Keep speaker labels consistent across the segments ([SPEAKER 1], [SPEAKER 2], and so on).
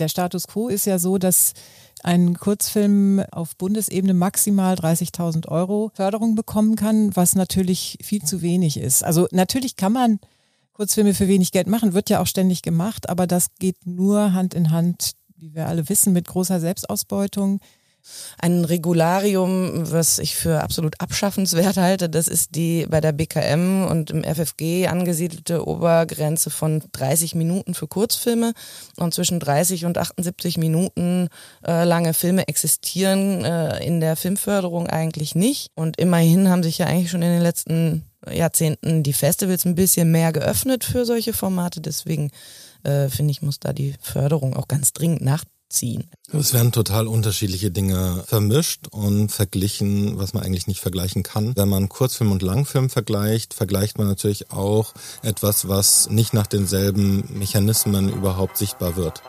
[SPEAKER 1] Der Status quo ist ja so, dass ein Kurzfilm auf Bundesebene maximal 30.000 Euro Förderung bekommen kann, was natürlich viel zu wenig ist. Also natürlich kann man Kurzfilme für wenig Geld machen, wird ja auch ständig gemacht, aber das geht nur Hand in Hand, wie wir alle wissen, mit großer Selbstausbeutung.
[SPEAKER 2] Ein Regularium, was ich für absolut abschaffenswert halte, das ist die bei der BKM und im FFG angesiedelte Obergrenze von 30 Minuten für Kurzfilme. Und zwischen 30 und 78 Minuten äh, lange Filme existieren äh, in der Filmförderung eigentlich nicht. Und immerhin haben sich ja eigentlich schon in den letzten Jahrzehnten die Festivals ein bisschen mehr geöffnet für solche Formate. Deswegen äh, finde ich, muss da die Förderung auch ganz dringend nach ziehen.
[SPEAKER 3] Es werden total unterschiedliche Dinge vermischt und verglichen, was man eigentlich nicht vergleichen kann. Wenn man Kurzfilm und Langfilm vergleicht, vergleicht man natürlich auch etwas, was nicht nach denselben Mechanismen überhaupt sichtbar wird.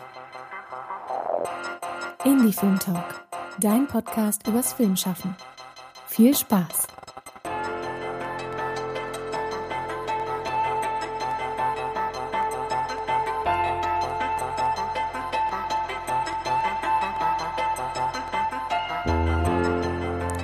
[SPEAKER 4] Indie Film Talk, dein Podcast übers Filmschaffen. Viel Spaß!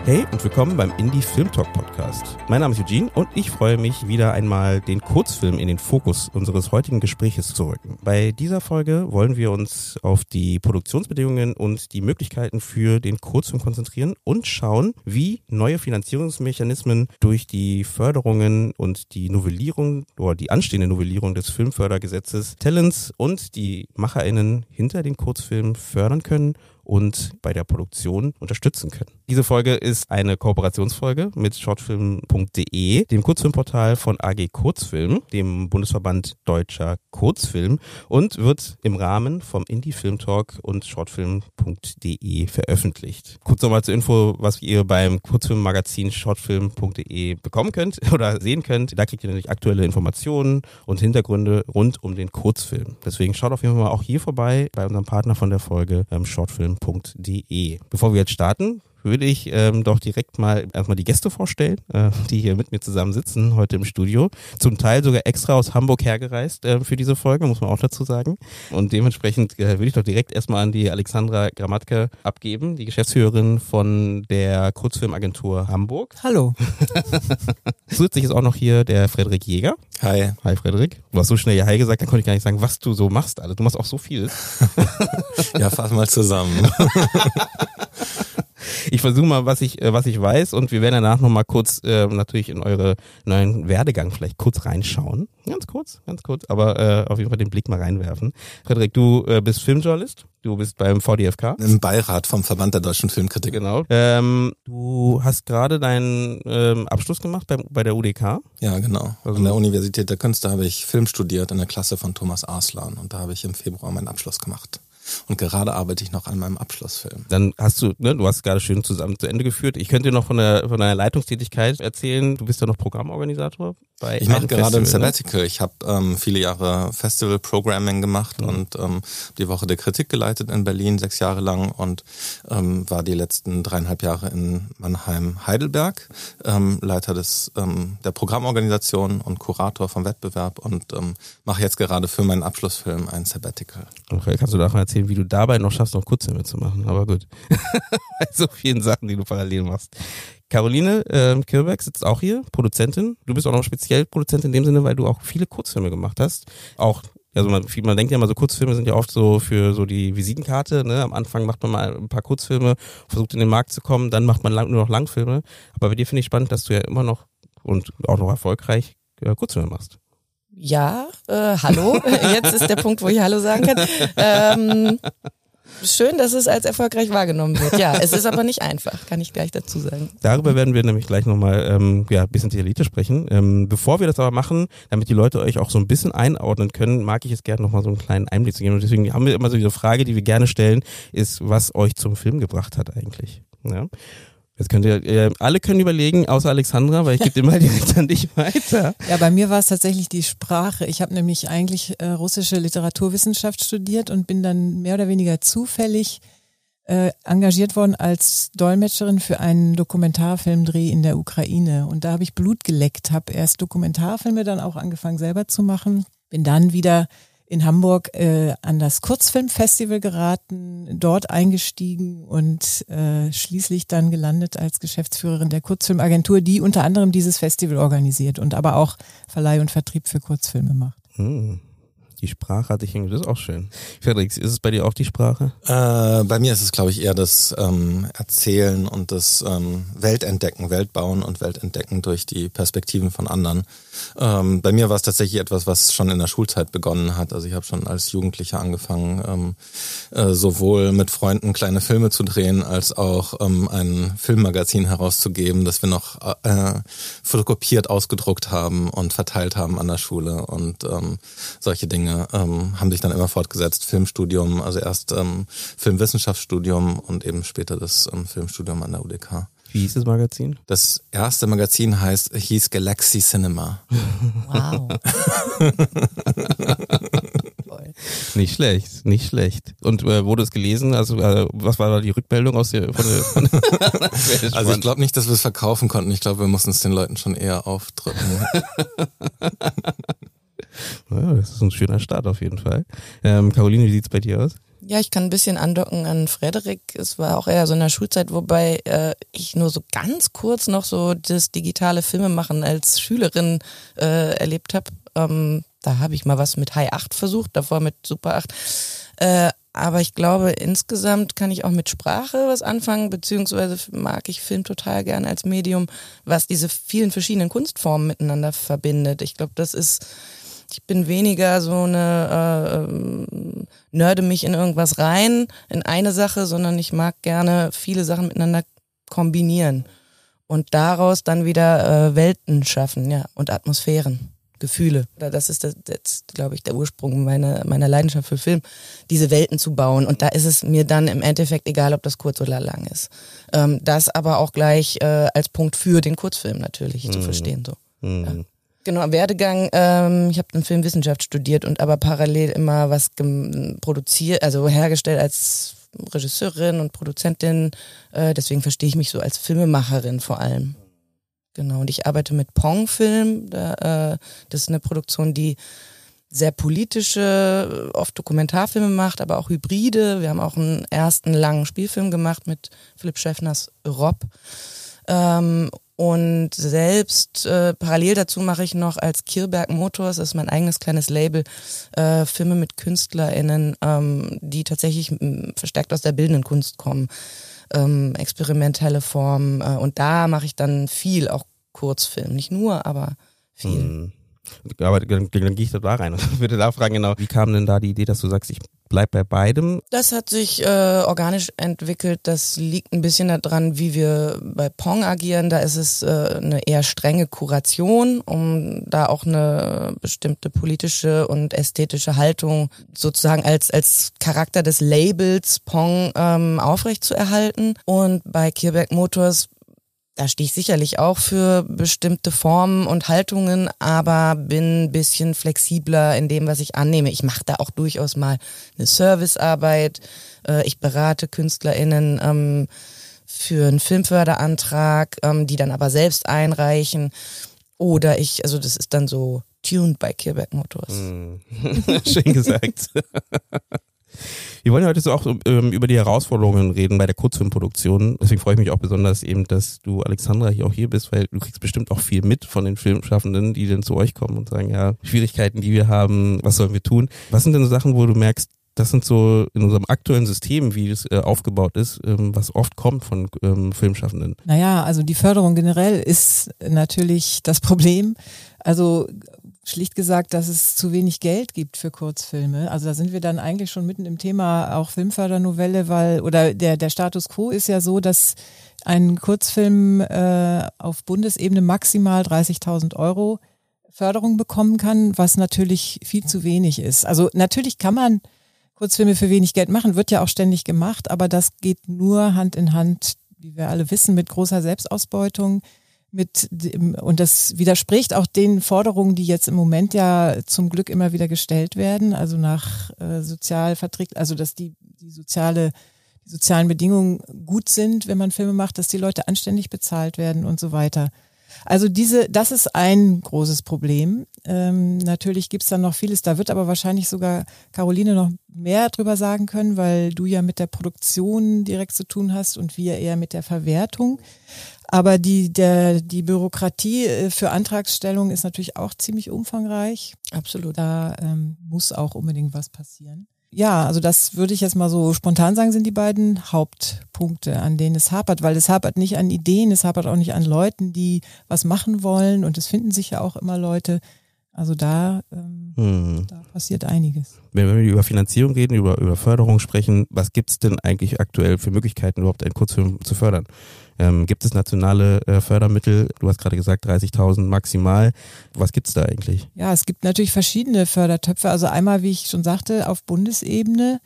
[SPEAKER 5] Hey und willkommen beim Indie Film Talk Podcast. Mein Name ist Eugene und ich freue mich wieder einmal den Kurzfilm in den Fokus unseres heutigen Gespräches zu rücken. Bei dieser Folge wollen wir uns auf die Produktionsbedingungen und die Möglichkeiten für den Kurzfilm konzentrieren und schauen, wie neue Finanzierungsmechanismen durch die Förderungen und die Novellierung oder die anstehende Novellierung des Filmfördergesetzes Talents und die MacherInnen hinter den Kurzfilmen fördern können und bei der Produktion unterstützen können. Diese Folge ist eine Kooperationsfolge mit shortfilm.de, dem Kurzfilmportal von AG Kurzfilm, dem Bundesverband Deutscher Kurzfilm und wird im Rahmen vom Indie Film Talk und shortfilm.de veröffentlicht. Kurz nochmal zur Info, was ihr beim Kurzfilmmagazin shortfilm.de bekommen könnt oder sehen könnt. Da kriegt ihr natürlich aktuelle Informationen und Hintergründe rund um den Kurzfilm. Deswegen schaut auf jeden Fall auch hier vorbei bei unserem Partner von der Folge ähm, Shortfilm www.ftf.de. Bevor wir jetzt starten, würde ich ähm, doch direkt mal erstmal die Gäste vorstellen, äh, die hier mit mir zusammen sitzen heute im Studio. Zum Teil sogar extra aus Hamburg hergereist äh, für diese Folge, muss man auch dazu sagen. Und dementsprechend äh, würde ich doch direkt erstmal an die Alexandra Grammatke abgeben, die Geschäftsführerin von der Kurzfilmagentur Hamburg.
[SPEAKER 1] Hallo.
[SPEAKER 5] Zusätzlich ist auch noch hier der Frederik Jäger.
[SPEAKER 3] Hi.
[SPEAKER 5] Hi Frederik. Du hast so schnell ja Hi gesagt, dann konnte ich gar nicht sagen, was du so machst. Also du machst auch so viel.
[SPEAKER 3] ja, fass mal zusammen.
[SPEAKER 5] ich versuche mal, was ich, äh, was ich weiß und wir werden danach nochmal kurz äh, natürlich in eure neuen Werdegang vielleicht kurz reinschauen. Ganz kurz, ganz kurz, aber äh, auf jeden Fall den Blick mal reinwerfen. Frederik, du äh, bist Filmjournalist. Du bist beim VDFK.
[SPEAKER 3] Im Beirat vom Verband der deutschen Filmkritik.
[SPEAKER 5] Genau. Ähm, du hast gerade deinen ähm, Abschluss gemacht bei, bei der UDK.
[SPEAKER 3] Ja, genau. Also An der Universität der Künste habe ich Film studiert in der Klasse von Thomas Arslan und da habe ich im Februar meinen Abschluss gemacht. Und gerade arbeite ich noch an meinem Abschlussfilm.
[SPEAKER 5] Dann hast du, ne, du hast gerade schön zusammen zu Ende geführt. Ich könnte dir noch von, der, von deiner Leitungstätigkeit erzählen. Du bist ja noch Programmorganisator
[SPEAKER 3] bei Ich mache gerade ein ne? Sabbatical. Ne? Ich habe ähm, viele Jahre Festival Programming gemacht mhm. und ähm, die Woche der Kritik geleitet in Berlin, sechs Jahre lang und ähm, war die letzten dreieinhalb Jahre in Mannheim-Heidelberg, ähm, Leiter des ähm, der Programmorganisation und Kurator vom Wettbewerb und ähm, mache jetzt gerade für meinen Abschlussfilm ein Sabbatical.
[SPEAKER 5] Okay, kannst du davon erzählen, wie du dabei noch schaffst, noch Kurzfilme zu machen? Aber gut. Bei so vielen Sachen, die du parallel machst. Caroline ähm, Kirberg sitzt auch hier, Produzentin. Du bist auch noch speziell Produzentin in dem Sinne, weil du auch viele Kurzfilme gemacht hast. Auch also man, man denkt ja immer so, Kurzfilme sind ja oft so für so die Visitenkarte. Ne? Am Anfang macht man mal ein paar Kurzfilme, versucht in den Markt zu kommen, dann macht man lang, nur noch Langfilme. Aber bei dir finde ich spannend, dass du ja immer noch und auch noch erfolgreich äh, Kurzfilme machst.
[SPEAKER 2] Ja, äh, hallo. Jetzt ist der Punkt, wo ich Hallo sagen kann. Ähm, schön, dass es als erfolgreich wahrgenommen wird. Ja, es ist aber nicht einfach, kann ich gleich dazu sagen.
[SPEAKER 5] Darüber werden wir nämlich gleich nochmal ähm, ja, ein bisschen detaillierter sprechen. Ähm, bevor wir das aber machen, damit die Leute euch auch so ein bisschen einordnen können, mag ich es gerne nochmal so einen kleinen Einblick zu geben. Und deswegen haben wir immer so diese Frage, die wir gerne stellen, ist, was euch zum Film gebracht hat eigentlich. Ja? Jetzt könnt ihr, äh, alle können überlegen, außer Alexandra, weil ich gebe immer direkt an dich weiter.
[SPEAKER 1] Ja, bei mir war es tatsächlich die Sprache. Ich habe nämlich eigentlich äh, russische Literaturwissenschaft studiert und bin dann mehr oder weniger zufällig äh, engagiert worden als Dolmetscherin für einen Dokumentarfilmdreh in der Ukraine. Und da habe ich Blut geleckt, habe erst Dokumentarfilme dann auch angefangen selber zu machen, bin dann wieder in Hamburg äh, an das Kurzfilmfestival geraten, dort eingestiegen und äh, schließlich dann gelandet als Geschäftsführerin der Kurzfilmagentur, die unter anderem dieses Festival organisiert und aber auch Verleih und Vertrieb für Kurzfilme macht.
[SPEAKER 5] Hm. Die Sprache hatte ich irgendwie, das ist auch schön. Frederik, ist es bei dir auch die Sprache?
[SPEAKER 3] Äh, bei mir ist es, glaube ich, eher das ähm, Erzählen und das ähm, Weltentdecken, Weltbauen und Weltentdecken durch die Perspektiven von anderen. Ähm, bei mir war es tatsächlich etwas, was schon in der Schulzeit begonnen hat. Also ich habe schon als Jugendlicher angefangen, ähm, äh, sowohl mit Freunden kleine Filme zu drehen, als auch ähm, ein Filmmagazin herauszugeben, das wir noch äh, fotokopiert ausgedruckt haben und verteilt haben an der Schule und ähm, solche Dinge Dinge ähm, haben sich dann immer fortgesetzt. Filmstudium, also erst ähm, Filmwissenschaftsstudium und eben später das ähm, Filmstudium an der UDK.
[SPEAKER 5] Wie hieß das Magazin?
[SPEAKER 3] Das erste Magazin heißt, hieß Galaxy Cinema.
[SPEAKER 2] Wow.
[SPEAKER 5] nicht schlecht, nicht schlecht. Und äh, wurde es gelesen? Also äh, was war da die Rückmeldung aus der, von der, von
[SPEAKER 3] der Also ich glaube nicht, dass wir es verkaufen konnten. Ich glaube, wir mussten es den Leuten schon eher aufdrücken.
[SPEAKER 5] Ja, das ist ein schöner Start auf jeden Fall. Ähm, Caroline, wie sieht's bei dir aus?
[SPEAKER 2] Ja, ich kann ein bisschen andocken an Frederik. Es war auch eher so in der Schulzeit, wobei äh, ich nur so ganz kurz noch so das digitale Filmemachen als Schülerin äh, erlebt habe. Ähm, da habe ich mal was mit High 8 versucht, davor mit Super 8. Äh, aber ich glaube, insgesamt kann ich auch mit Sprache was anfangen, beziehungsweise mag ich Film total gerne als Medium, was diese vielen verschiedenen Kunstformen miteinander verbindet. Ich glaube, das ist ich bin weniger so eine äh, nörde mich in irgendwas rein, in eine Sache, sondern ich mag gerne viele Sachen miteinander kombinieren und daraus dann wieder äh, Welten schaffen, ja, und Atmosphären. Gefühle. Das ist, das, das glaube ich, der Ursprung meiner, meiner Leidenschaft für Film, diese Welten zu bauen. Und da ist es mir dann im Endeffekt egal, ob das kurz oder lang ist. Ähm, das aber auch gleich äh, als Punkt für den Kurzfilm natürlich mhm. zu verstehen. So. Mhm. Ja. Genau, Werdegang, ähm, ich habe dann Filmwissenschaft studiert und aber parallel immer was produziert, also hergestellt als Regisseurin und Produzentin. Äh, deswegen verstehe ich mich so als Filmemacherin vor allem. Genau, und ich arbeite mit Pong-Film. Da, äh, das ist eine Produktion, die sehr politische, oft Dokumentarfilme macht, aber auch Hybride. Wir haben auch einen ersten langen Spielfilm gemacht mit Philipp Schäffners Rob. Ähm, und selbst äh, parallel dazu mache ich noch als Kirberg Motors, ist mein eigenes kleines Label, äh, Filme mit KünstlerInnen, ähm, die tatsächlich verstärkt aus der bildenden Kunst kommen. Ähm, experimentelle Formen. Äh, und da mache ich dann viel, auch Kurzfilm. Nicht nur, aber viel. Hm.
[SPEAKER 5] Aber dann, dann gehe ich da rein und würde da fragen, genau, wie kam denn da die Idee, dass du sagst, ich bleib bei beidem?
[SPEAKER 2] Das hat sich äh, organisch entwickelt. Das liegt ein bisschen daran, wie wir bei Pong agieren. Da ist es äh, eine eher strenge Kuration, um da auch eine bestimmte politische und ästhetische Haltung sozusagen als, als Charakter des Labels Pong ähm, aufrechtzuerhalten. Und bei Kirberg Motors da stehe ich sicherlich auch für bestimmte Formen und Haltungen, aber bin ein bisschen flexibler in dem, was ich annehme. Ich mache da auch durchaus mal eine Servicearbeit. Äh, ich berate KünstlerInnen ähm, für einen Filmförderantrag, ähm, die dann aber selbst einreichen. Oder ich, also das ist dann so tuned bei Kirberg Motors.
[SPEAKER 5] Hm. Schön gesagt. Wir wollen heute so auch ähm, über die Herausforderungen reden bei der Kurzfilmproduktion. Deswegen freue ich mich auch besonders eben, dass du, Alexandra, hier auch hier bist, weil du kriegst bestimmt auch viel mit von den Filmschaffenden, die dann zu euch kommen und sagen, ja, Schwierigkeiten, die wir haben, was sollen wir tun? Was sind denn so Sachen, wo du merkst, das sind so in unserem aktuellen System, wie es äh, aufgebaut ist, ähm, was oft kommt von ähm, Filmschaffenden.
[SPEAKER 1] Naja, also die Förderung generell ist natürlich das Problem. Also schlicht gesagt, dass es zu wenig Geld gibt für Kurzfilme. Also da sind wir dann eigentlich schon mitten im Thema auch Filmfördernovelle, weil oder der der Status quo ist ja so, dass ein Kurzfilm äh, auf Bundesebene maximal 30.000 Euro Förderung bekommen kann, was natürlich viel zu wenig ist. Also natürlich kann man Kurzfilme für wenig Geld machen, wird ja auch ständig gemacht, aber das geht nur Hand in Hand, wie wir alle wissen, mit großer Selbstausbeutung mit dem, und das widerspricht auch den Forderungen, die jetzt im Moment ja zum Glück immer wieder gestellt werden, also nach äh, Sozialverträgen, also dass die, die soziale, die sozialen Bedingungen gut sind, wenn man Filme macht, dass die Leute anständig bezahlt werden und so weiter. Also diese, das ist ein großes Problem. Ähm, natürlich gibt's dann noch vieles. Da wird aber wahrscheinlich sogar Caroline noch mehr drüber sagen können, weil du ja mit der Produktion direkt zu tun hast und wir eher mit der Verwertung. Aber die, der, die Bürokratie äh, für Antragsstellung ist natürlich auch ziemlich umfangreich.
[SPEAKER 2] Absolut.
[SPEAKER 1] Da ähm, muss auch unbedingt was passieren. Ja, also das würde ich jetzt mal so spontan sagen, sind die beiden Hauptpunkte, an denen es hapert, weil es hapert nicht an Ideen, es hapert auch nicht an Leuten, die was machen wollen und es finden sich ja auch immer Leute. Also da, ähm, hm. da passiert einiges.
[SPEAKER 5] Wenn wir über Finanzierung reden, über, über Förderung sprechen, was gibt's denn eigentlich aktuell für Möglichkeiten, überhaupt einen Kurzfilm zu fördern? Ähm, gibt es nationale äh, Fördermittel? Du hast gerade gesagt 30.000 maximal. Was gibt's da eigentlich?
[SPEAKER 1] Ja, es gibt natürlich verschiedene Fördertöpfe. Also einmal, wie ich schon sagte, auf Bundesebene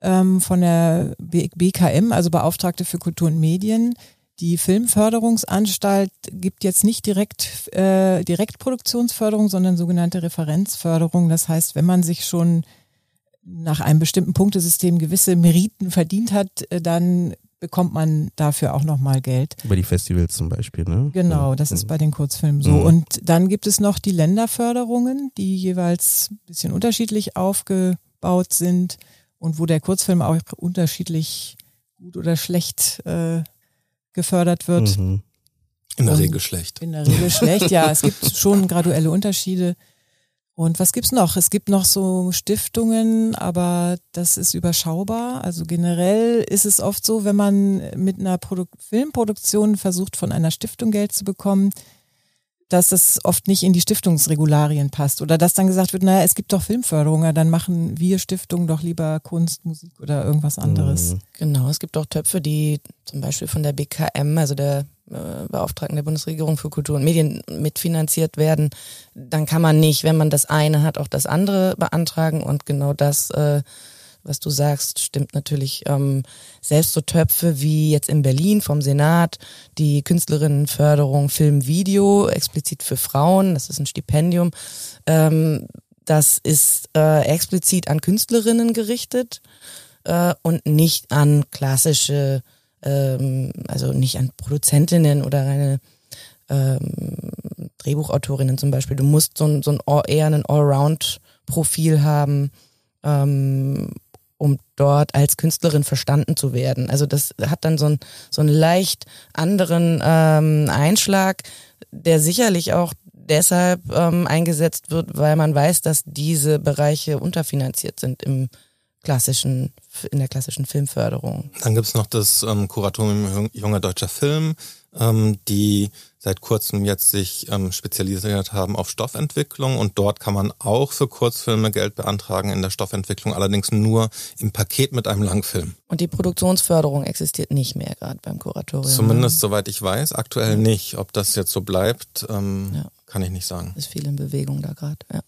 [SPEAKER 1] ähm, von der BKM, also Beauftragte für Kultur und Medien. Die Filmförderungsanstalt gibt jetzt nicht direkt äh, Direktproduktionsförderung, sondern sogenannte Referenzförderung. Das heißt, wenn man sich schon nach einem bestimmten Punktesystem gewisse Meriten verdient hat, äh, dann bekommt man dafür auch nochmal Geld.
[SPEAKER 5] Über die Festivals zum Beispiel, ne?
[SPEAKER 1] Genau, das ist bei den Kurzfilmen so. Mhm. Und dann gibt es noch die Länderförderungen, die jeweils ein bisschen unterschiedlich aufgebaut sind und wo der Kurzfilm auch unterschiedlich gut oder schlecht äh, gefördert wird. Mhm.
[SPEAKER 3] In der Regel schlecht.
[SPEAKER 1] In der Regel schlecht, ja. Es gibt schon graduelle Unterschiede. Und was gibt's noch? Es gibt noch so Stiftungen, aber das ist überschaubar. Also generell ist es oft so, wenn man mit einer Produ Filmproduktion versucht, von einer Stiftung Geld zu bekommen, dass das oft nicht in die Stiftungsregularien passt oder dass dann gesagt wird, naja, es gibt doch Filmförderung, dann machen wir Stiftungen doch lieber Kunst, Musik oder irgendwas anderes.
[SPEAKER 2] Mhm. Genau, es gibt auch Töpfe, die zum Beispiel von der BKM, also der äh, Beauftragten der Bundesregierung für Kultur und Medien mitfinanziert werden, dann kann man nicht, wenn man das eine hat, auch das andere beantragen und genau das, äh, was du sagst, stimmt natürlich. Ähm, selbst so Töpfe wie jetzt in Berlin vom Senat, die Künstlerinnenförderung Film, Video, explizit für Frauen, das ist ein Stipendium, ähm, das ist äh, explizit an Künstlerinnen gerichtet äh, und nicht an klassische ähm, also nicht an Produzentinnen oder eine ähm, Drehbuchautorinnen zum Beispiel. Du musst so ein, so ein eher ein Allround-Profil haben, ähm, um dort als Künstlerin verstanden zu werden. Also das hat dann so, ein, so einen leicht anderen ähm, Einschlag, der sicherlich auch deshalb ähm, eingesetzt wird, weil man weiß, dass diese Bereiche unterfinanziert sind im klassischen, in der klassischen Filmförderung.
[SPEAKER 3] Dann gibt's noch das ähm, Kuratorium Junger Deutscher Film, ähm, die seit kurzem jetzt sich ähm, spezialisiert haben auf Stoffentwicklung und dort kann man auch für Kurzfilme Geld beantragen in der Stoffentwicklung, allerdings nur im Paket mit einem Langfilm.
[SPEAKER 2] Und die Produktionsförderung existiert nicht mehr gerade beim Kuratorium.
[SPEAKER 3] Zumindest soweit ich weiß, aktuell nicht. Ob das jetzt so bleibt, ähm, ja. kann ich nicht sagen.
[SPEAKER 2] Ist viel in Bewegung da gerade, ja.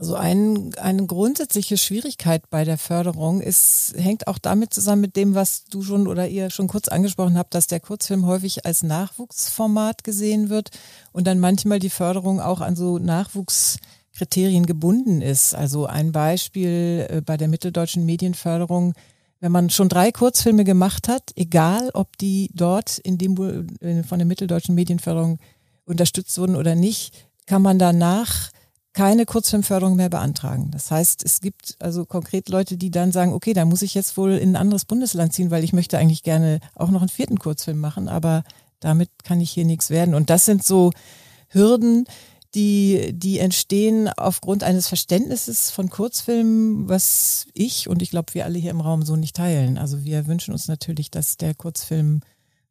[SPEAKER 1] Also ein, eine grundsätzliche Schwierigkeit bei der Förderung ist, hängt auch damit zusammen mit dem, was du schon oder ihr schon kurz angesprochen habt, dass der Kurzfilm häufig als Nachwuchsformat gesehen wird und dann manchmal die Förderung auch an so Nachwuchskriterien gebunden ist. Also ein Beispiel äh, bei der mitteldeutschen Medienförderung, wenn man schon drei Kurzfilme gemacht hat, egal ob die dort in dem äh, von der mitteldeutschen Medienförderung unterstützt wurden oder nicht, kann man danach keine Kurzfilmförderung mehr beantragen. Das heißt, es gibt also konkret Leute, die dann sagen, okay, da muss ich jetzt wohl in ein anderes Bundesland ziehen, weil ich möchte eigentlich gerne auch noch einen vierten Kurzfilm machen, aber damit kann ich hier nichts werden. Und das sind so Hürden, die, die entstehen aufgrund eines Verständnisses von Kurzfilmen, was ich und ich glaube wir alle hier im Raum so nicht teilen. Also wir wünschen uns natürlich, dass der Kurzfilm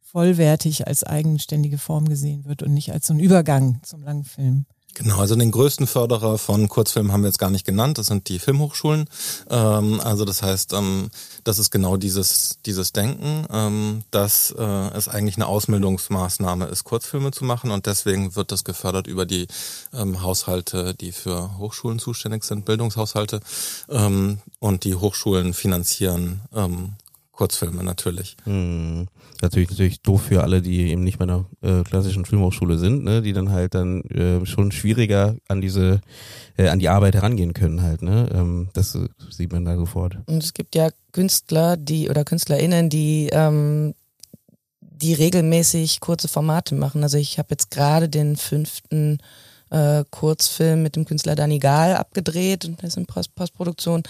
[SPEAKER 1] vollwertig als eigenständige Form gesehen wird und nicht als so ein Übergang zum Langfilm.
[SPEAKER 3] Genau, also den größten Förderer von Kurzfilmen haben wir jetzt gar nicht genannt, das sind die Filmhochschulen. Ähm, also das heißt, ähm, das ist genau dieses, dieses Denken, ähm, dass äh, es eigentlich eine Ausbildungsmaßnahme ist, Kurzfilme zu machen und deswegen wird das gefördert über die ähm, Haushalte, die für Hochschulen zuständig sind, Bildungshaushalte ähm, und die Hochschulen finanzieren ähm, Kurzfilme natürlich.
[SPEAKER 5] Hm. Natürlich, natürlich doof für alle, die eben nicht bei einer äh, klassischen Filmhochschule sind, ne, die dann halt dann äh, schon schwieriger an diese, äh, an die Arbeit herangehen können halt, ne. Ähm, das äh, sieht man da sofort.
[SPEAKER 2] Und es gibt ja Künstler, die oder KünstlerInnen, die ähm, die regelmäßig kurze Formate machen. Also ich habe jetzt gerade den fünften äh, Kurzfilm mit dem Künstler Danny Gahl abgedreht und das ist in Post Postproduktion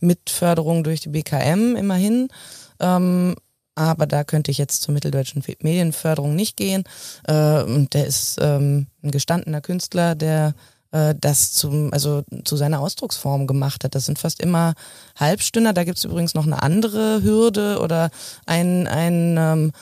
[SPEAKER 2] mit Förderung durch die BKM immerhin. Ähm, aber da könnte ich jetzt zur mitteldeutschen Medienförderung nicht gehen. Äh, und der ist ähm, ein gestandener Künstler, der äh, das zum, also zu seiner Ausdrucksform gemacht hat. Das sind fast immer Halbstünder. Da gibt's übrigens noch eine andere Hürde oder ein, ein ähm,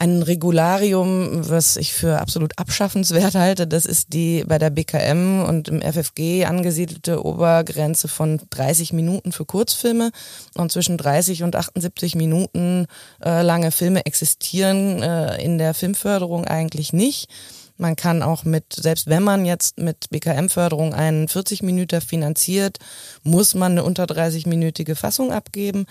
[SPEAKER 2] ein Regularium, was ich für absolut abschaffenswert halte. Das ist die bei der BKM und im FFG angesiedelte Obergrenze von 30 Minuten für Kurzfilme. Und zwischen 30 und 78 Minuten äh, lange Filme existieren äh, in der Filmförderung eigentlich nicht. Man kann auch mit, selbst wenn man jetzt mit BKM-Förderung einen 40 Minuten finanziert, muss man eine unter 30-minütige Fassung abgeben.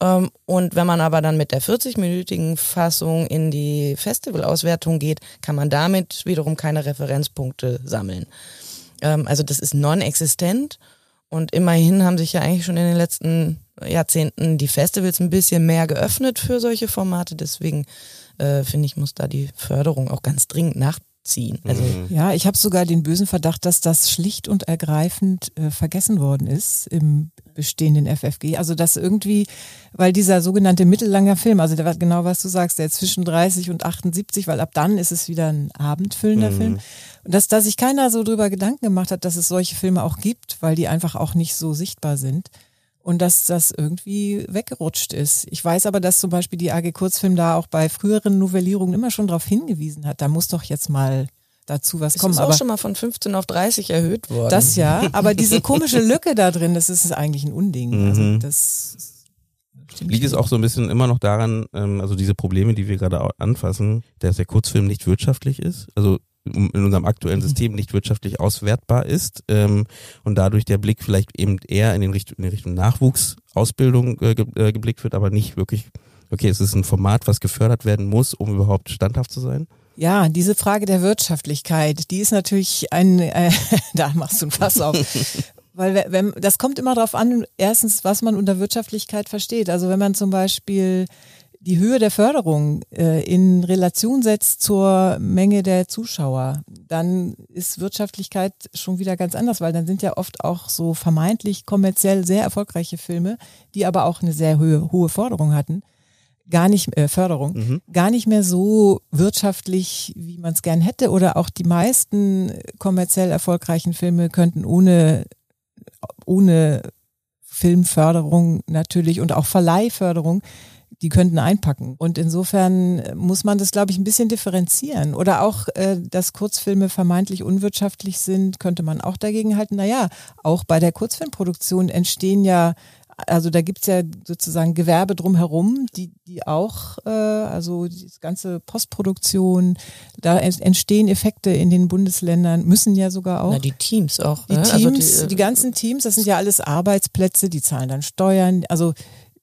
[SPEAKER 2] Ähm, und wenn man aber dann mit der 40-minütigen Fassung in die Festivalauswertung geht, kann man damit wiederum keine Referenzpunkte sammeln. Ähm, also das ist non-existent. Und immerhin haben sich ja eigentlich schon in den letzten Jahrzehnten die Festivals ein bisschen mehr geöffnet für solche Formate. Deswegen äh, finde ich, muss da die Förderung auch ganz dringend nach, ziehen.
[SPEAKER 1] Also mhm. ja, ich habe sogar den bösen Verdacht, dass das schlicht und ergreifend äh, vergessen worden ist im bestehenden FFG. Also dass irgendwie, weil dieser sogenannte mittellanger Film, also der genau was du sagst, der zwischen 30 und 78, weil ab dann ist es wieder ein abendfüllender mhm. Film. Und dass da sich keiner so drüber Gedanken gemacht hat, dass es solche Filme auch gibt, weil die einfach auch nicht so sichtbar sind und dass das irgendwie weggerutscht ist. Ich weiß aber, dass zum Beispiel die AG Kurzfilm da auch bei früheren Novellierungen immer schon darauf hingewiesen hat, da muss doch jetzt mal dazu was
[SPEAKER 2] es
[SPEAKER 1] kommen.
[SPEAKER 2] Ist auch schon mal von 15 auf 30 erhöht worden.
[SPEAKER 1] Das ja, aber diese komische Lücke da drin, das ist eigentlich ein Unding. Mhm. Also das
[SPEAKER 5] Liegt es auch so ein bisschen immer noch daran, ähm, also diese Probleme, die wir gerade anfassen, dass der Kurzfilm nicht wirtschaftlich ist? Also in unserem aktuellen mhm. System nicht wirtschaftlich auswertbar ist ähm, und dadurch der Blick vielleicht eben eher in, den Richtung, in die Richtung Nachwuchsausbildung äh, ge, äh, geblickt wird, aber nicht wirklich, okay, es ist ein Format, was gefördert werden muss, um überhaupt standhaft zu sein?
[SPEAKER 1] Ja, diese Frage der Wirtschaftlichkeit, die ist natürlich ein, äh, da machst du ein Fass auf. Weil wenn, das kommt immer darauf an, erstens, was man unter Wirtschaftlichkeit versteht. Also wenn man zum Beispiel die Höhe der Förderung äh, in Relation setzt zur Menge der Zuschauer, dann ist Wirtschaftlichkeit schon wieder ganz anders, weil dann sind ja oft auch so vermeintlich kommerziell sehr erfolgreiche Filme, die aber auch eine sehr hohe, hohe Forderung hatten, gar nicht äh, Förderung, mhm. gar nicht mehr so wirtschaftlich, wie man es gern hätte. Oder auch die meisten kommerziell erfolgreichen Filme könnten ohne ohne Filmförderung natürlich und auch Verleihförderung die könnten einpacken. Und insofern muss man das, glaube ich, ein bisschen differenzieren. Oder auch, äh, dass Kurzfilme vermeintlich unwirtschaftlich sind, könnte man auch dagegen halten. Naja, auch bei der Kurzfilmproduktion entstehen ja also da gibt's ja sozusagen Gewerbe drumherum, die, die auch, äh, also die ganze Postproduktion, da entstehen Effekte in den Bundesländern, müssen ja sogar auch. Na,
[SPEAKER 2] die Teams auch.
[SPEAKER 1] Die ne? Teams, also die, äh, die ganzen Teams, das sind ja alles Arbeitsplätze, die zahlen dann Steuern. Also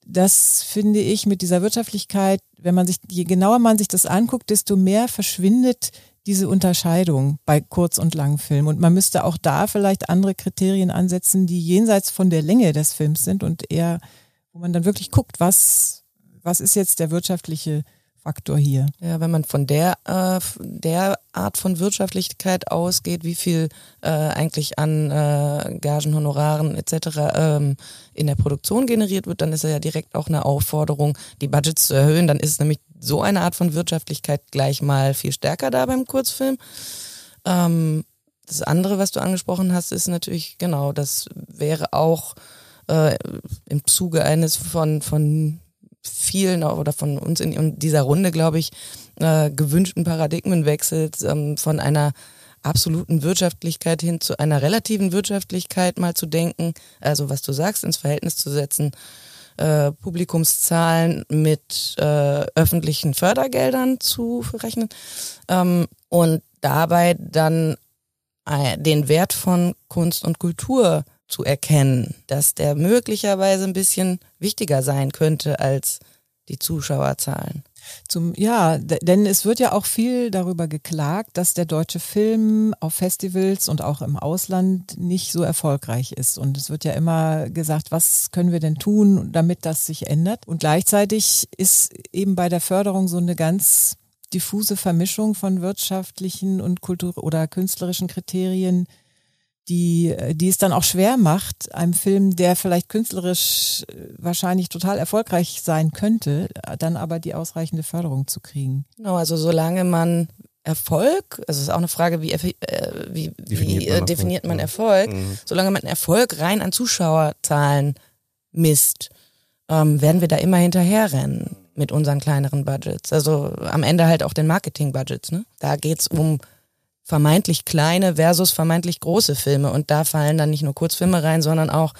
[SPEAKER 1] das finde ich mit dieser Wirtschaftlichkeit, wenn man sich, je genauer man sich das anguckt, desto mehr verschwindet diese Unterscheidung bei Kurz- und Langfilm. Und man müsste auch da vielleicht andere Kriterien ansetzen, die jenseits von der Länge des Films sind und eher, wo man dann wirklich guckt, was, was ist jetzt der wirtschaftliche Faktor hier.
[SPEAKER 2] Ja, wenn man von der, äh, der Art von Wirtschaftlichkeit ausgeht, wie viel äh, eigentlich an äh, Gagen, Honoraren etc. Ähm, in der Produktion generiert wird, dann ist ja direkt auch eine Aufforderung, die Budgets zu erhöhen. Dann ist nämlich so eine Art von Wirtschaftlichkeit gleich mal viel stärker da beim Kurzfilm. Ähm, das andere, was du angesprochen hast, ist natürlich, genau, das wäre auch äh, im Zuge eines von, von vielen oder von uns in dieser Runde, glaube ich, äh, gewünschten Paradigmenwechsel ähm, von einer absoluten Wirtschaftlichkeit hin zu einer relativen Wirtschaftlichkeit mal zu denken, also was du sagst, ins Verhältnis zu setzen, äh, Publikumszahlen mit äh, öffentlichen Fördergeldern zu verrechnen ähm, und dabei dann äh, den Wert von Kunst und Kultur zu erkennen, dass der möglicherweise ein bisschen wichtiger sein könnte als die Zuschauerzahlen.
[SPEAKER 1] Zum, ja, denn es wird ja auch viel darüber geklagt, dass der deutsche Film auf Festivals und auch im Ausland nicht so erfolgreich ist. Und es wird ja immer gesagt, was können wir denn tun, damit das sich ändert? Und gleichzeitig ist eben bei der Förderung so eine ganz diffuse Vermischung von wirtschaftlichen und kultur- oder künstlerischen Kriterien die, äh, die es dann auch schwer macht, einem Film, der vielleicht künstlerisch äh, wahrscheinlich total erfolgreich sein könnte, dann aber die ausreichende Förderung zu kriegen.
[SPEAKER 2] Genau, also solange man Erfolg, also es ist auch eine Frage, wie, äh, wie, definiert, wie man, definiert man Erfolg, mhm. solange man Erfolg rein an Zuschauerzahlen misst, ähm, werden wir da immer hinterherrennen mit unseren kleineren Budgets. Also am Ende halt auch den Marketing-Budgets. Ne? Da geht's um vermeintlich kleine versus vermeintlich große Filme. Und da fallen dann nicht nur Kurzfilme rein, sondern auch